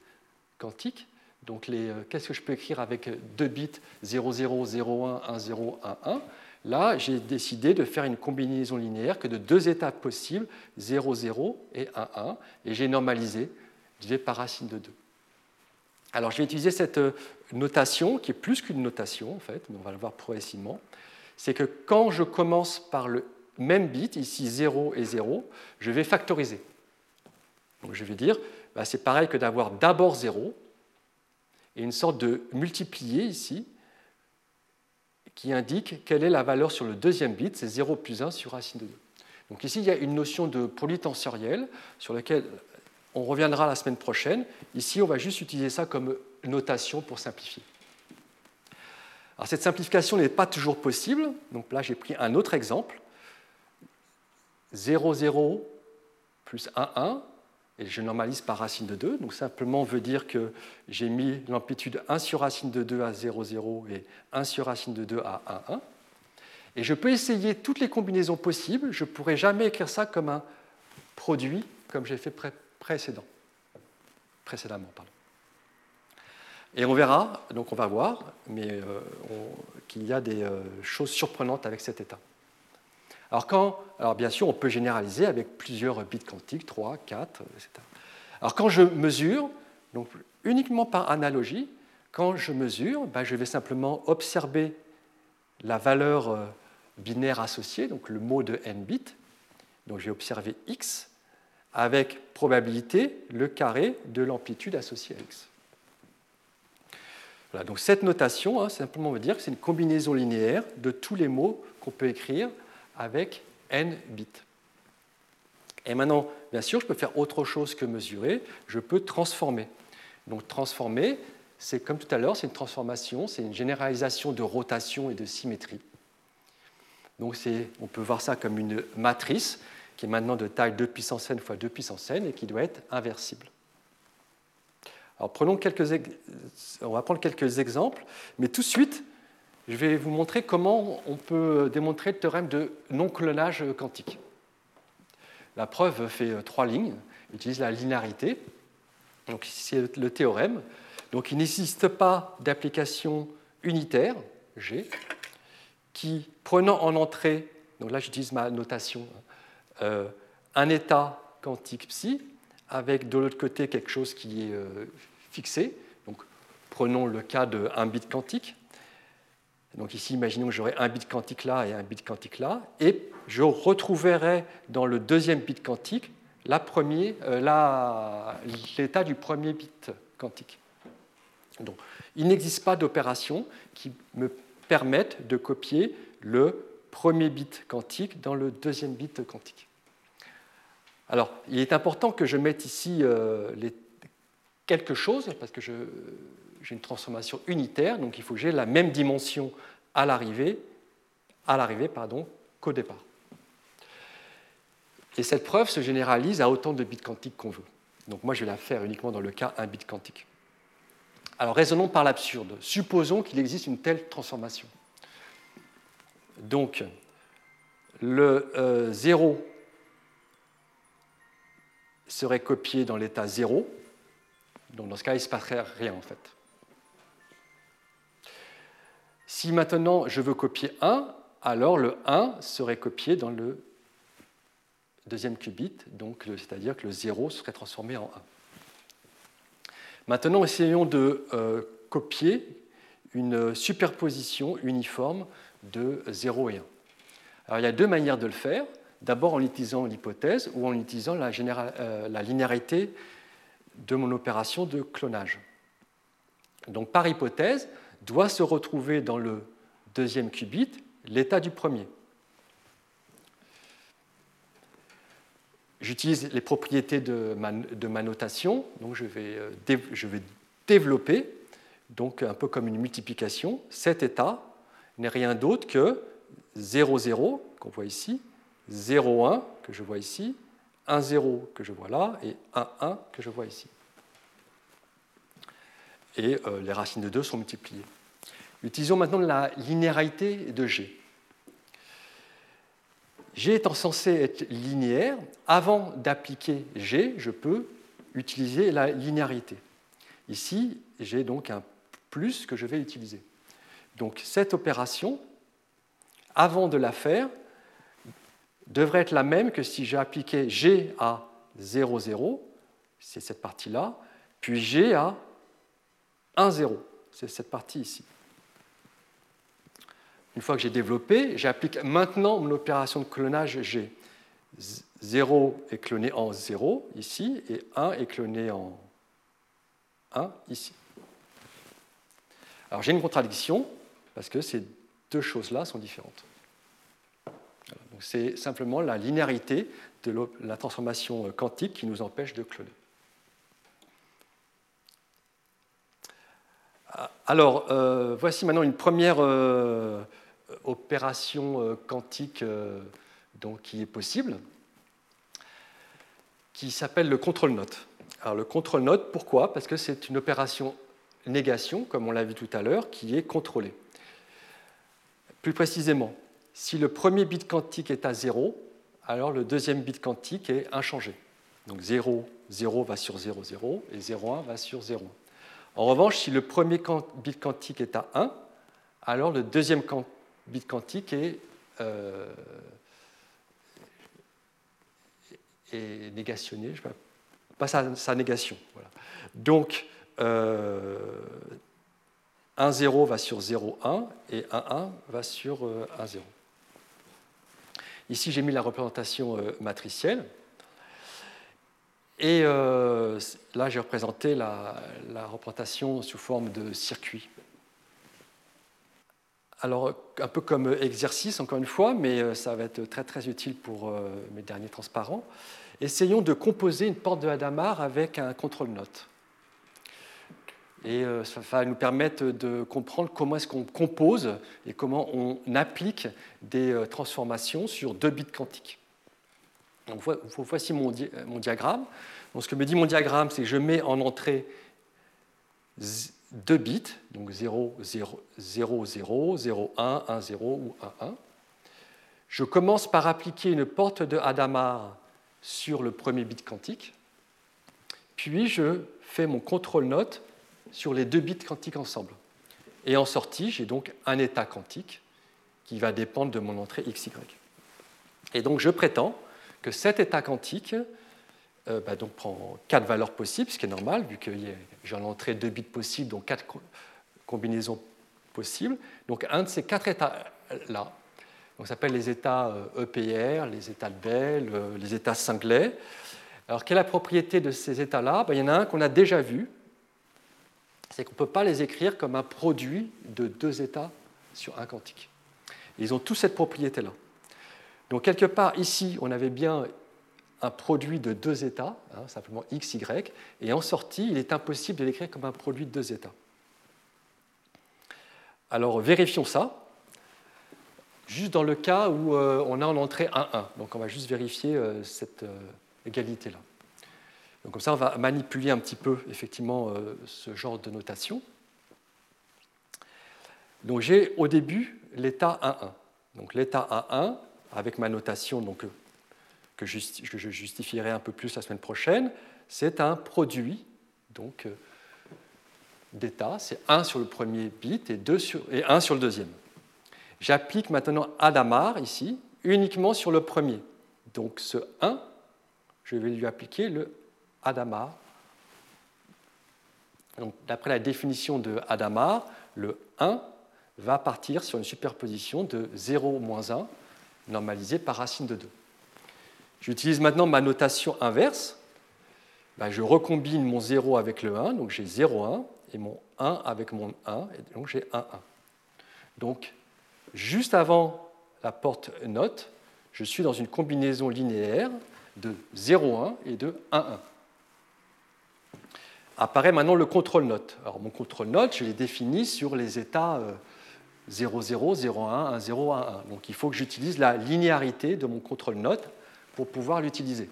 quantiques. Donc qu'est-ce que je peux écrire avec deux bits? 00, 01, 10, 11 Là, j'ai décidé de faire une combinaison linéaire que de deux étapes possibles, 0, 0 et 1, 1, et j'ai normalisé divisé par racine de 2. Alors, je vais utiliser cette euh, notation, qui est plus qu'une notation, en fait, mais on va le voir progressivement. C'est que quand je commence par le même bit, ici 0 et 0, je vais factoriser. Donc, je vais dire, bah, c'est pareil que d'avoir d'abord 0 et une sorte de multiplié ici, qui indique quelle est la valeur sur le deuxième bit, c'est 0 plus 1 sur racine de 2. Donc ici, il y a une notion de polytensoriel sur laquelle on reviendra la semaine prochaine. Ici, on va juste utiliser ça comme notation pour simplifier. Alors cette simplification n'est pas toujours possible. Donc là, j'ai pris un autre exemple. 0, 0 plus 1, 1 et je normalise par racine de 2. Donc simplement veut dire que j'ai mis l'amplitude 1 sur racine de 2 à 0, 0 et 1 sur racine de 2 à 1, 1. Et je peux essayer toutes les combinaisons possibles. Je ne pourrai jamais écrire ça comme un produit, comme j'ai fait précédent, précédemment. Et on verra, donc on va voir, mais euh, qu'il y a des euh, choses surprenantes avec cet état. Alors, quand, bien sûr, on peut généraliser avec plusieurs bits quantiques, 3, 4, etc. Alors quand je mesure, donc uniquement par analogie, quand je mesure, ben, je vais simplement observer la valeur euh, binaire associée, donc le mot de n bits. Donc je vais observer x avec probabilité le carré de l'amplitude associée à x. Voilà, donc cette notation, hein, simplement veut dire que c'est une combinaison linéaire de tous les mots qu'on peut écrire avec n bits. Et maintenant, bien sûr, je peux faire autre chose que mesurer, je peux transformer. Donc transformer, c'est comme tout à l'heure, c'est une transformation, c'est une généralisation de rotation et de symétrie. Donc on peut voir ça comme une matrice qui est maintenant de taille 2 puissance n fois 2 puissance n et qui doit être inversible. Alors prenons quelques, on va prendre quelques exemples, mais tout de suite, je vais vous montrer comment on peut démontrer le théorème de non-clonage quantique. La preuve fait euh, trois lignes, utilise la linéarité. Donc ici, c'est le théorème. Donc il n'existe pas d'application unitaire, G, qui, prenant en entrée, donc là j'utilise ma notation, euh, un état quantique psi, avec de l'autre côté quelque chose qui est euh, fixé. Donc prenons le cas d'un bit quantique. Donc ici, imaginons que j'aurais un bit quantique là et un bit quantique là, et je retrouverai dans le deuxième bit quantique euh, l'état du premier bit quantique. Donc, il n'existe pas d'opération qui me permette de copier le premier bit quantique dans le deuxième bit quantique. Alors, il est important que je mette ici euh, quelque chose, parce que j'ai une transformation unitaire, donc il faut que j'ai la même dimension à l'arrivée, à l'arrivée qu'au départ. Et cette preuve se généralise à autant de bits quantiques qu'on veut. Donc moi, je vais la faire uniquement dans le cas 1 bit quantique. Alors raisonnons par l'absurde. Supposons qu'il existe une telle transformation. Donc, le 0 euh, serait copié dans l'état 0. Donc dans ce cas, il ne se passerait rien en fait. Si maintenant je veux copier 1, alors le 1 serait copié dans le deuxième qubit, c'est-à-dire que le 0 serait transformé en 1. Maintenant, essayons de euh, copier une superposition uniforme de 0 et 1. Alors, il y a deux manières de le faire. D'abord en utilisant l'hypothèse ou en utilisant la, euh, la linéarité de mon opération de clonage. Donc par hypothèse, doit se retrouver dans le deuxième qubit l'état du premier. J'utilise les propriétés de ma, notation, donc je vais, euh, je vais, développer, donc un peu comme une multiplication, cet état n'est rien d'autre que 0, 0 qu'on voit ici, 0, 1 que je vois ici, 1, 0 que je vois là, et 1, 1 que je vois ici et euh, les racines de 2 sont multipliées. Utilisons maintenant la linéarité de G. G étant censé être linéaire, avant d'appliquer G, je peux utiliser la linéarité. Ici, j'ai donc un plus que je vais utiliser. Donc cette opération, avant de la faire, devrait être la même que si j'appliquais G à 0, 0, c'est cette partie-là, puis G à 1, 0, c'est cette partie ici. Une fois que j'ai développé, j'applique maintenant mon opération de clonage G. 0 est cloné en 0 ici et 1 est cloné en 1 ici. Alors j'ai une contradiction parce que ces deux choses-là sont différentes. C'est simplement la linéarité de la transformation quantique qui nous empêche de cloner. Alors, euh, voici maintenant une première euh, opération euh, quantique donc, qui est possible, qui s'appelle le contrôle note. Alors, le contrôle note, pourquoi? Parce que c'est une opération négation, comme on l'a vu tout à l'heure, qui est contrôlée. Plus précisément, si le premier bit quantique est à 0, alors le deuxième bit quantique est inchangé. Donc 0, 0 va sur 0, 0 et 0, 1 va sur 0. En revanche, si le premier bit quantique est à 1, alors le deuxième bit quantique est, euh, négationné, je pas sa, négation. Donc, euh, 1, 0 va sur 0, 1 et 1, 1 va sur 1, euh, 0. Ici, j'ai mis la représentation euh, matricielle. Et euh, là, j'ai représenté la, représentation sous forme de circuit. Alors, un peu comme exercice, encore une fois, mais euh, ça va être très très utile pour mes derniers transparents. Essayons de composer une porte de Hadamard avec un contrôle note. Et euh, ça va nous permettre de comprendre comment est-ce qu'on compose et comment on applique des euh, transformations sur deux bits quantiques. Donc, voici mon, diagramme. Donc, ce que me dit mon diagramme, c'est que je mets en entrée deux bits, donc 0, 0, 0, 0, 0, 1, 1, 0 ou 1, 1. Je commence par appliquer une porte de Hadamard sur le premier bit quantique, puis je fais mon contrôle note sur les deux bits quantiques ensemble. Et en sortie, j'ai donc un état quantique qui va dépendre de mon entrée XY. Et donc je prétends que cet état quantique euh, bah, donc, prend quatre valeurs possibles, ce qui est normal, vu que j'ai en entrée deux bits possibles, donc quatre combinaisons possibles. Donc un de ces quatre états-là, ça s'appelle les états EPR, euh, e les états de Bell, euh, les états Singlet. Alors quelle est la propriété de ces états-là? Bah, Il y en a un qu'on a déjà vu, c'est qu'on ne peut pas les écrire comme un produit de deux états sur un quantique. Ils ont tous cette propriété-là. Donc quelque part ici, on avait bien un produit de deux états, hein, simplement x, y, et en sortie, il est impossible de l'écrire comme un produit de deux états. Alors vérifions ça, juste dans le cas où euh, on a en entrée 1, 1. Donc on va juste vérifier euh, cette euh, égalité-là. Donc comme ça, on va manipuler un petit peu effectivement euh, ce genre de notation. Donc j'ai au début l'état 1,1. Donc l'état 1,1 avec ma notation donc, que, je justifierai un peu plus la semaine prochaine, c'est un produit donc euh, d'état. C'est 1 sur le premier bit et, 2 sur, et 1 sur le deuxième. J'applique maintenant Adamar ici uniquement sur le premier. Donc ce 1, je vais lui appliquer le Adama. D'après la définition de Adama, le 1 va partir sur une superposition de 0 moins 1 normalisée par racine de 2. J'utilise maintenant ma notation inverse. Ben, je recombine mon 0 avec le 1, donc j'ai 0, 1, et mon 1 avec mon 1, et donc j'ai 1, 1. Donc, juste avant la porte note, je suis dans une combinaison linéaire de 0, 1 et de 1, 1 apparaît maintenant le contrôle note. Alors mon contrôle note, je l'ai défini sur les états 0, 0, 0, 1, 1, 0, 1, 1. Donc il faut que j'utilise la linéarité de mon contrôle note pour pouvoir l'utiliser.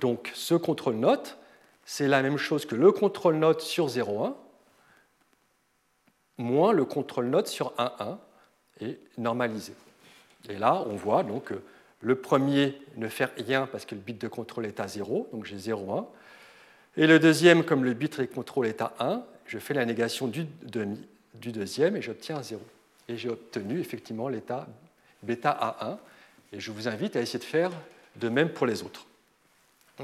Donc ce contrôle note, c'est la même chose que le contrôle note sur 0, 1, moins le contrôle note sur 1, 1, et normalisé. Et là, on voit donc le premier ne fait rien parce que le bit de contrôle est à 0, donc j'ai 0, 1. Et le deuxième, comme le bit contrôle est à 1, je fais la négation du, deuxième et j'obtiens un 0. Et j'ai obtenu effectivement l'état bêta à 1. Et je vous invite à essayer de faire de même pour les autres.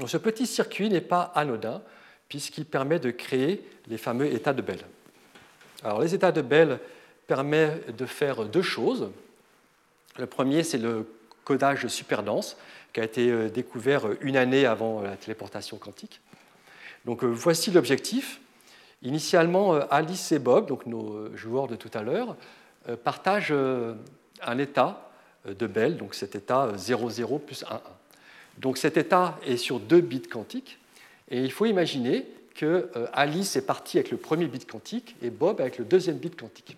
ce petit circuit n'est pas anodin puisqu'il permet de créer les fameux états de Bell. Alors les états de Bell permettent de faire deux choses. Le premier, c'est le codage super dense qui a été euh, découvert une année avant la téléportation quantique. Donc euh, voici l'objectif. Initialement, euh, Alice et Bob, donc nos joueurs de tout à l'heure, partagent un état de Bell, donc cet état 00 plus 1, 1. Donc cet état est sur deux bits quantiques, et il faut imaginer que Alice est partie avec le premier bit quantique et Bob avec le deuxième bit quantique.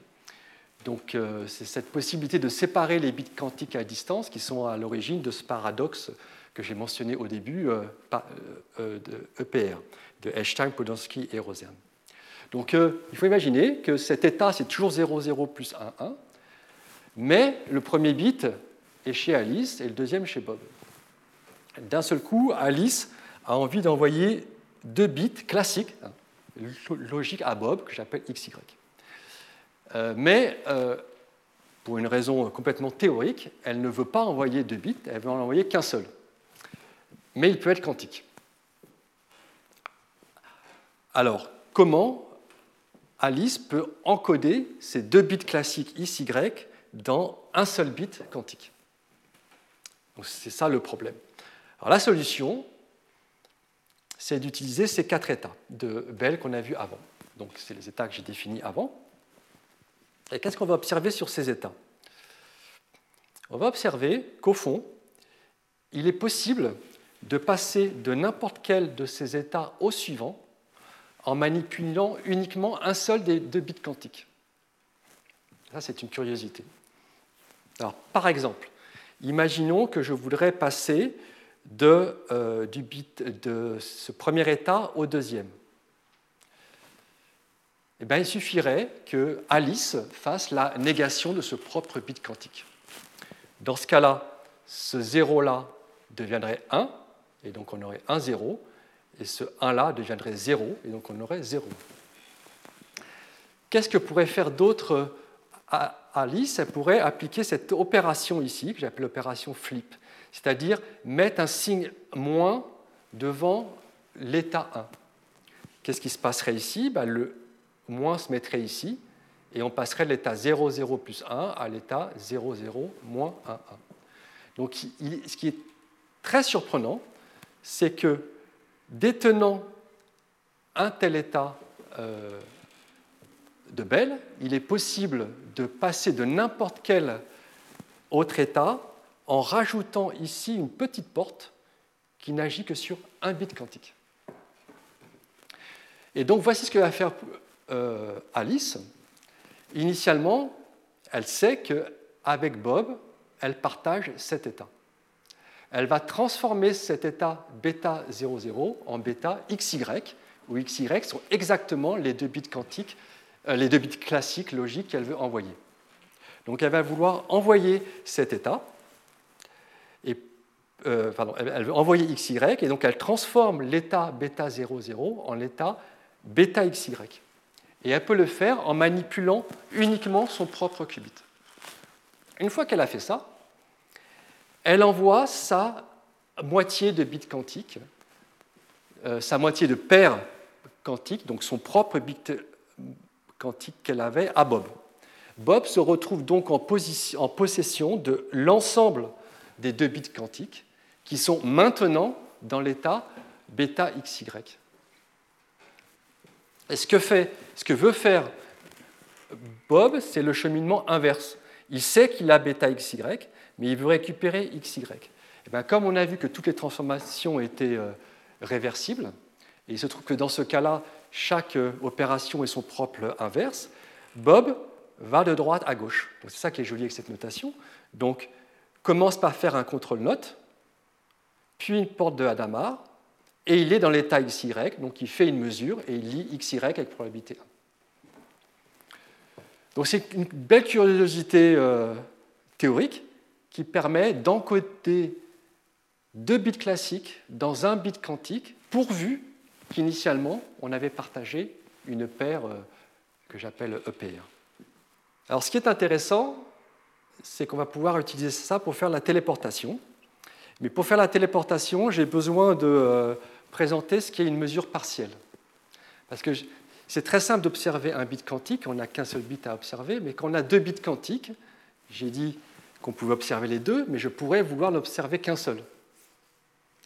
Donc euh, c'est cette possibilité de séparer les bits quantiques à distance qui sont à l'origine de ce paradoxe que j'ai mentionné au début euh, euh, EPR, de Einstein, Podolsky et Rosen. Donc il faut imaginer que cet état, c'est toujours 0, 0 plus 1, 1, mais le premier bit est chez Alice et le deuxième chez Bob. D'un seul coup, Alice a envie d'envoyer deux bits classiques, hein, logiques à Bob, que j'appelle XY. Euh, mais euh, pour une raison complètement théorique, elle ne veut pas envoyer deux bits, elle veut en envoyer qu'un seul. Mais il peut être quantique. Alors, comment Alice peut encoder ces deux bits classiques XY dans un seul bit quantique? C'est ça le problème. La solution, c'est d'utiliser ces quatre états de Bell qu'on a vus avant. Donc, c'est les états que j'ai définis avant. Et qu'est-ce qu'on va observer sur ces états? On va observer qu'au fond, il est possible de passer de n'importe quel de ces états au suivant en manipulant uniquement un seul des deux bits quantiques. Ça, c'est une curiosité. Alors, par exemple, imaginons que je voudrais passer de, euh, ce premier état au deuxième. Eh il suffirait que Alice fasse la négation de ce propre bit quantique. Dans ce cas-là, ce 0-là deviendrait 1, et donc on aurait 1, 0, et ce 1-là deviendrait 0, et donc on aurait 0. Qu'est-ce que pourrait faire d'autre Alice? Elle pourrait appliquer cette opération ici, que j'appelle l'opération flip, c'est-à-dire mettre un signe moins devant l'état 1. Qu'est-ce qui se passerait ici? Ben, Le moins se mettrait ici, et on passerait de l'état 0, 0 plus 1 à l'état 0, 0 moins 1, 1. Donc ce qui est très surprenant, c'est que détenant un tel état euh, de Bell, il est possible de passer de n'importe quel autre état en rajoutant ici une petite porte qui n'agit que sur un bit quantique. Et donc voici ce que va faire euh, Alice, initialement, elle sait qu'avec Bob, elle partage cet état. Elle va transformer cet état bêta 00 en bêta XY, où XY sont exactement les deux bits quantiques, euh, les deux bits classiques logiques qu'elle veut envoyer. Donc elle va vouloir envoyer cet état, et, euh, elle veut envoyer XY, et donc elle transforme l'état bêta 00 en l'état bêta XY. Et elle peut le faire en manipulant uniquement son propre qubit. Une fois qu'elle a fait ça, elle envoie sa moitié de bit quantique, euh, sa moitié de paire quantique, donc son propre bit quantique qu'elle avait à Bob. Bob se retrouve donc en possession de l'ensemble des deux bits quantiques qui sont maintenant dans l'état bêta XY. Et ce que, fait, ce que veut faire Bob, c'est le cheminement inverse. Il sait qu'il a bêta XY, mais il veut récupérer XY. Et eh bien, comme on a vu que toutes les transformations étaient euh, réversibles, et il se trouve que dans ce cas-là, chaque euh, opération est son propre inverse, Bob va de droite à gauche. C'est ça qui est joli avec cette notation. Donc, commence par faire un contrôle note, puis une porte de Hadamard, et il est dans l'état XY, donc il fait une mesure et il lit XY avec probabilité 1. Donc c'est une belle curiosité euh, théorique qui permet d'encoder deux bits classiques dans un bit quantique pourvu qu'initialement, on avait partagé une paire euh, que j'appelle EPR. Alors, ce qui est intéressant, c'est qu'on va pouvoir utiliser ça pour faire la téléportation. Mais pour faire la téléportation, j'ai besoin de euh, présenter ce qui est une mesure partielle. Parce que c'est très simple d'observer un bit quantique, on n'a qu'un seul bit à observer, mais quand on a deux bits quantiques, j'ai dit qu'on pouvait observer les deux, mais je pourrais vouloir n'observer qu'un seul.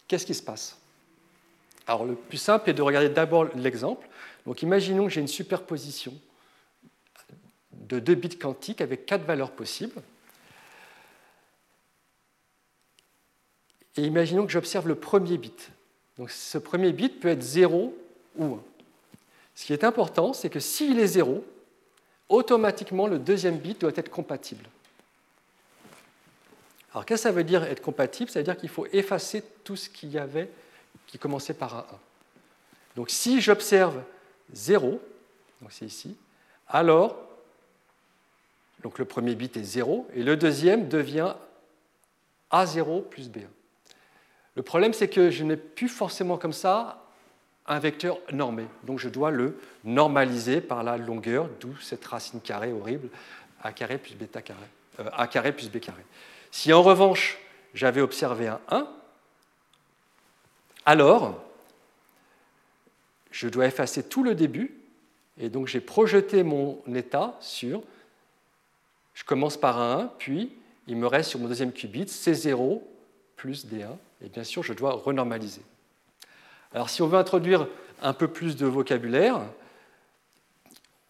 Qu'est-ce qui se passe? Alors le plus simple est de regarder d'abord l'exemple. Donc imaginons que j'ai une superposition de deux bits quantiques avec quatre valeurs possibles. Et imaginons que j'observe le premier bit. Donc ce premier bit peut être 0 ou 1. Ce qui est important, c'est que s'il est 0, automatiquement le deuxième bit doit être compatible. Alors qu'est-ce que ça veut dire être compatible? Ça veut dire qu'il faut effacer tout ce qu'il y avait qui commençait par un 1. Donc si j'observe 0, donc c'est ici, alors donc le premier bit est 0 et le deuxième devient A0 plus B1. Le problème, c'est que je n'ai plus forcément comme ça un vecteur normé. Donc je dois le normaliser par la longueur, d'où cette racine carrée horrible, a carré plus bêta carré, euh, a carré plus b carré. Si en revanche j'avais observé un 1, alors je dois effacer tout le début, et donc j'ai projeté mon état sur, je commence par un 1, puis il me reste sur mon deuxième qubit C0 plus D1, et bien sûr, je dois renormaliser. Alors, si on veut introduire un peu plus de vocabulaire,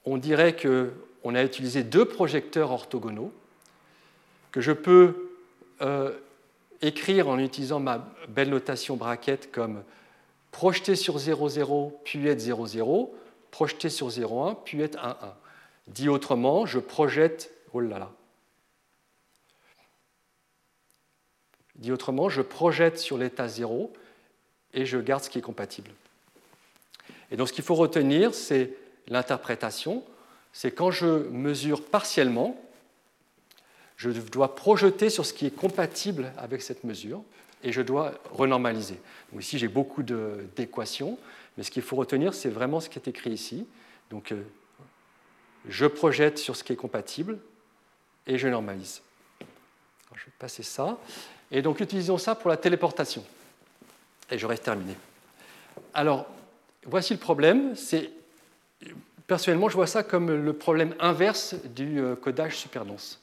on dirait qu'on a utilisé deux projecteurs orthogonaux, que je peux euh, écrire en utilisant ma belle notation bracket comme projeter sur 0, 0, puis être 0, 0, projeter sur 0, 1, puis être 1, 1. Dit autrement, je projette, oh là là, Dit autrement, je projette sur l'état 0 et je garde ce qui est compatible. Et donc ce qu'il faut retenir, c'est l'interprétation. C'est quand je mesure partiellement, je dois projeter sur ce qui est compatible avec cette mesure et je dois renormaliser. Donc ici, j'ai beaucoup d'équations, mais ce qu'il faut retenir, c'est vraiment ce qui est écrit ici. Donc, euh, je projette sur ce qui est compatible et je normalise. je vais passer ça. Et donc utilisons ça pour la téléportation. Et reste terminé. Alors, voici le problème. C'est, personnellement, je vois ça comme le problème inverse du euh, codage superdense.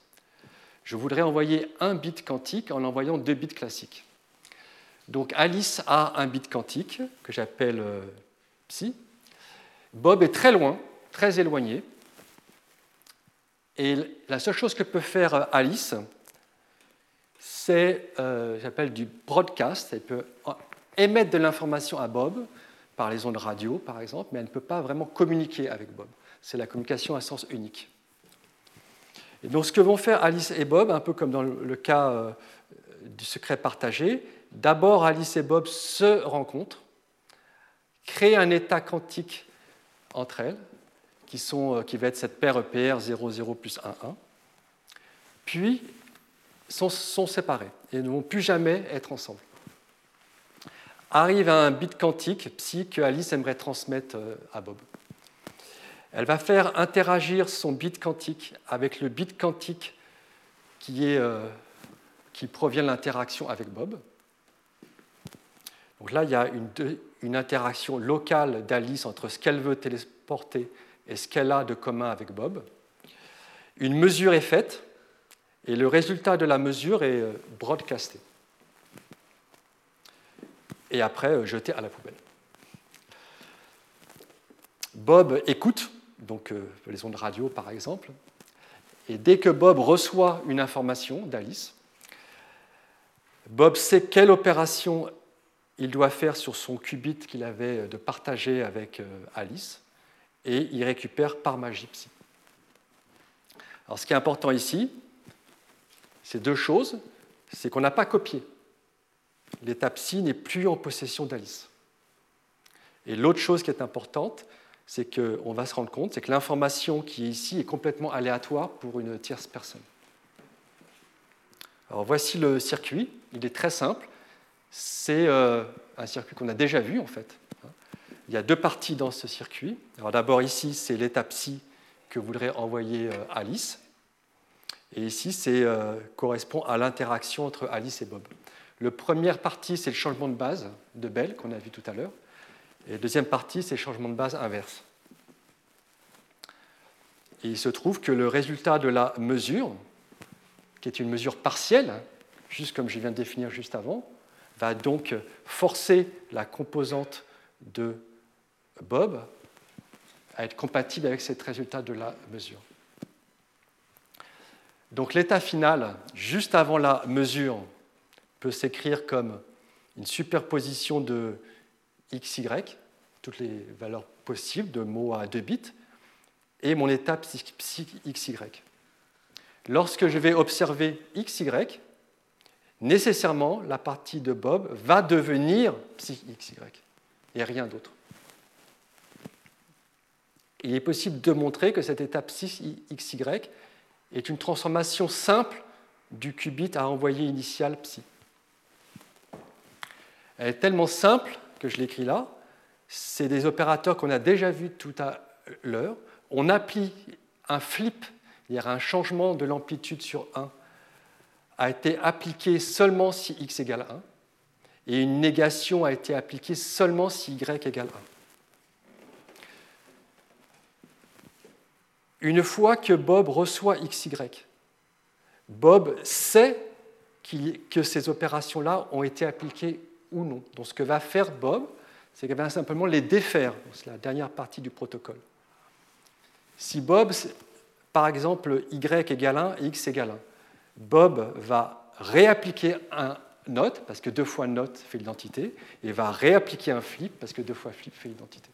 Je voudrais envoyer un bit quantique en envoyant deux bits classiques. Donc Alice a un bit quantique que j'appelle euh, psi. Bob est très loin, très éloigné. Et la seule chose que peut faire euh, Alice, c'est, euh, j'appelle du broadcast. Elle peut émettre de l'information à Bob par les ondes radio, par exemple, mais elle ne peut pas vraiment communiquer avec Bob. C'est la communication à sens unique. Et donc, ce que vont faire Alice et Bob, un peu comme dans le cas euh, du secret partagé, d'abord Alice et Bob se rencontrent, créent un état quantique entre elles, qui, sont, euh, va être cette paire EPR 00 plus 1, 1. Puis, sont, séparés et ne vont plus jamais être ensemble. Arrive un bit quantique, psi, que Alice aimerait transmettre euh, à Bob. Elle va faire interagir son bit quantique avec le bit quantique qui, euh, provient de l'interaction avec Bob. Donc là, il y a une, une interaction locale d'Alice entre ce qu'elle veut téléporter et ce qu'elle a de commun avec Bob. Une mesure est faite, et le résultat de la mesure est euh, broadcasté. Et après, euh, jeté à la poubelle. Bob écoute, donc euh, les ondes radio par exemple, et dès que Bob reçoit une information d'Alice, Bob sait quelle opération il doit faire sur son qubit qu'il avait de partager avec Alice, et il récupère par magie psy. Alors ce qui est important ici, ces deux choses, c'est qu'on n'a pas copié. L'étape psi n'est plus en possession d'Alice. Et l'autre chose qui est importante, c'est qu'on va se rendre compte, c'est que l'information qui est ici est complètement aléatoire pour une tierce personne. Alors voici le circuit, il est très simple. C'est euh, un circuit qu'on a déjà vu en fait. il y a deux parties dans ce circuit. Alors d'abord ici, c'est l'état psi que voudrait envoyer euh, Alice. Et ici, ça euh, correspond à l'interaction entre Alice et Bob. La première partie, c'est le changement de base de Bell qu'on a vu tout à l'heure. Et la deuxième partie, c'est changement de base inverse. Et il se trouve que le résultat de la mesure, qui est une mesure partielle, juste comme je viens de définir juste avant, va donc forcer la composante de Bob à être compatible avec ce résultat de la mesure. Donc l'état final, juste avant la mesure, peut s'écrire comme une superposition de xy, toutes les valeurs possibles de mots à deux bits, et mon état psi, xy. Lorsque je vais observer xy, nécessairement la partie de Bob va devenir psi xy, et rien d'autre. Il est possible de montrer que cette étape psi xy est une transformation simple du qubit à envoyer initial psi. Elle est tellement simple que je l'écris là. C'est des opérateurs qu'on a déjà vus tout à l'heure. On applique un flip, c'est-à-dire un changement de l'amplitude sur 1, a été appliqué seulement si x égale 1, et une négation a été appliquée seulement si y égale 1. Une fois que Bob reçoit XY, Bob sait que ces opérations-là ont été appliquées ou non. Donc ce que va faire Bob, c'est qu'il va simplement les défaire. C'est la dernière partie du protocole. Si Bob, par exemple, y égale 1 et x égale 1, Bob va réappliquer un note, parce que deux fois note fait l'identité, et va réappliquer un flip, parce que deux fois flip fait l'identité.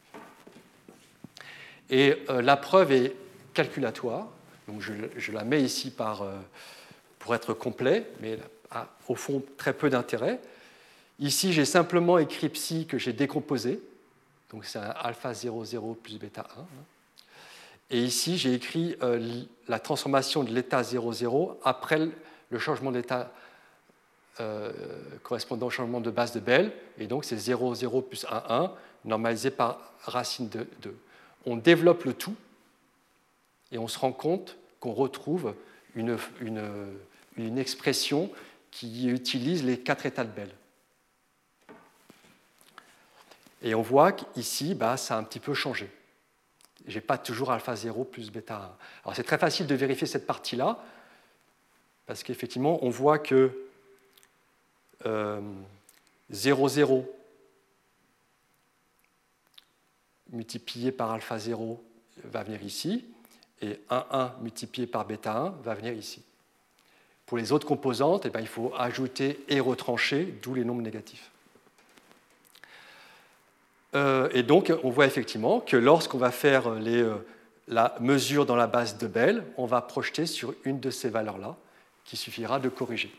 Et euh, la preuve est calculatoire. Donc je, la mets ici euh, pour être complet, mais a au fond très peu d'intérêt. Ici, j'ai simplement écrit psi que j'ai décomposé. Donc c'est un alpha 00 plus bêta 1. Et ici, j'ai écrit euh, la transformation de l'état 00 après le changement d'état euh, correspondant au changement de base de Bell. Et donc, c'est 0, 0 plus 1, 1, normalisé par racine de 2. On développe le tout et on se rend compte qu'on retrouve une, expression qui utilise les quatre états de Bell. Et on voit qu'ici, bah, ça a un petit peu changé. Je n'ai pas toujours alpha 0 plus bêta 1. Alors c'est très facile de vérifier cette partie-là, parce qu'effectivement, on voit que euh, 0, 0 multiplié par alpha 0 va venir ici, et 1, 1 multiplié par bêta 1 va venir ici. Pour les autres composantes, eh bien, il faut ajouter et retrancher, d'où les nombres négatifs. Euh, et donc, on voit effectivement que lorsqu'on va faire les, euh, la mesure dans la base de Bell, on va projeter sur une de ces valeurs-là, qui suffira de corriger.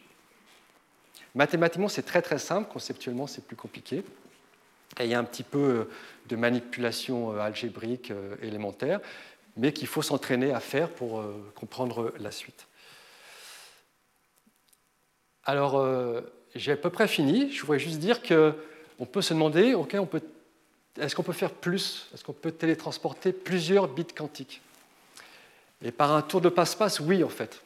Mathématiquement, c'est très très simple, conceptuellement, c'est plus compliqué. Et il y a un petit peu euh, de manipulation algébrique élémentaire mais qu'il faut s'entraîner à faire pour comprendre la suite. Alors, j'ai à peu près fini. Je voudrais juste dire qu'on peut se demander, ok, on peut, est-ce qu'on peut faire plus? Est-ce qu'on peut télétransporter plusieurs bits quantiques? Et par un tour de passe-passe, oui, en fait.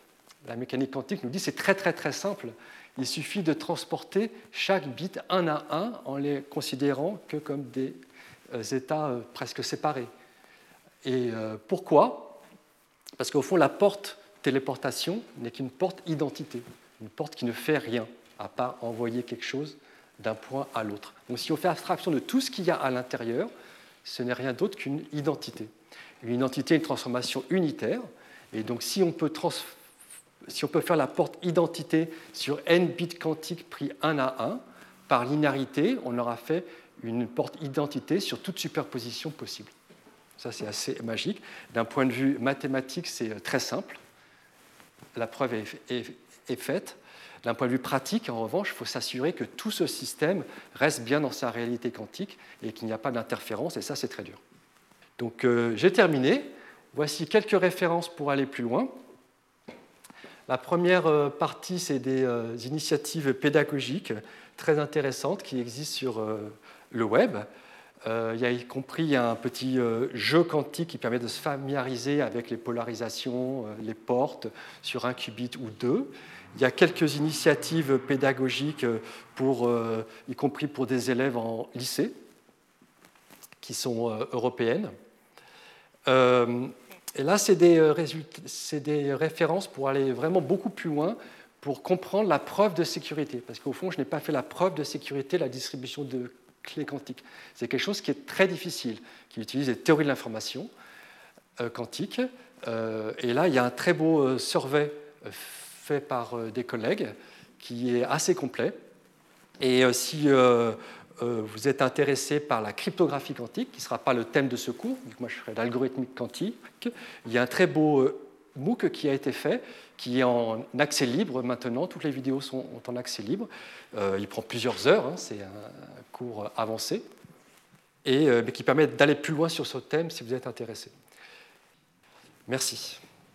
La mécanique quantique nous dit c'est très très très simple. Il suffit de transporter chaque bit un à un en les considérant que comme des euh, états presque séparés. Et euh, pourquoi? Parce qu'au fond, la porte téléportation n'est qu'une porte identité, une porte qui ne fait rien, à part envoyer quelque chose d'un point à l'autre. Donc si on fait abstraction de tout ce qu'il y a à l'intérieur, ce n'est rien d'autre qu'une identité. Une identité une transformation unitaire, et donc si on peut, si on peut faire la porte identité sur n bits quantiques pris un à un, par linéarité, on aura fait une porte identité sur toute superposition possible. Ça, c'est assez magique. D'un point de vue mathématique, c'est euh, très simple. La preuve est, faite. D'un point de vue pratique, en revanche, il faut s'assurer que tout ce système reste bien dans sa réalité quantique et qu'il n'y a pas d'interférence, et ça, c'est très dur. Donc, euh, j'ai terminé. Voici quelques références pour aller plus loin. La première euh, partie, c'est des initiatives pédagogiques très intéressantes qui existent sur le web. il y a y compris un petit jeu quantique qui permet de se familiariser avec les polarisations, les portes sur un qubit ou deux. Il y a quelques initiatives pédagogiques, pour, y compris pour des élèves en lycée, qui sont européennes. Et là, c'est des, références pour aller vraiment beaucoup plus loin pour comprendre la preuve de sécurité. Parce qu'au fond, je n'ai pas fait la preuve de sécurité la distribution de clés quantiques. C'est quelque chose qui est très difficile, qui utilise les théories de l'information euh, quantique. Euh, et là, il y a un très beau euh, survey fait par des collègues qui est assez complet. Et si vous êtes intéressé par la cryptographie quantique, qui ne sera pas le thème de ce cours, moi je ferai l'algorithmique quantique, il y a un très beau MOOC qui a été fait qui est en accès libre maintenant. Toutes les vidéos sont en accès libre. Euh, il prend plusieurs heures, hein, c'est un cours avancé, et, euh, mais qui permet d'aller plus loin sur ce thème si vous êtes intéressé. Merci.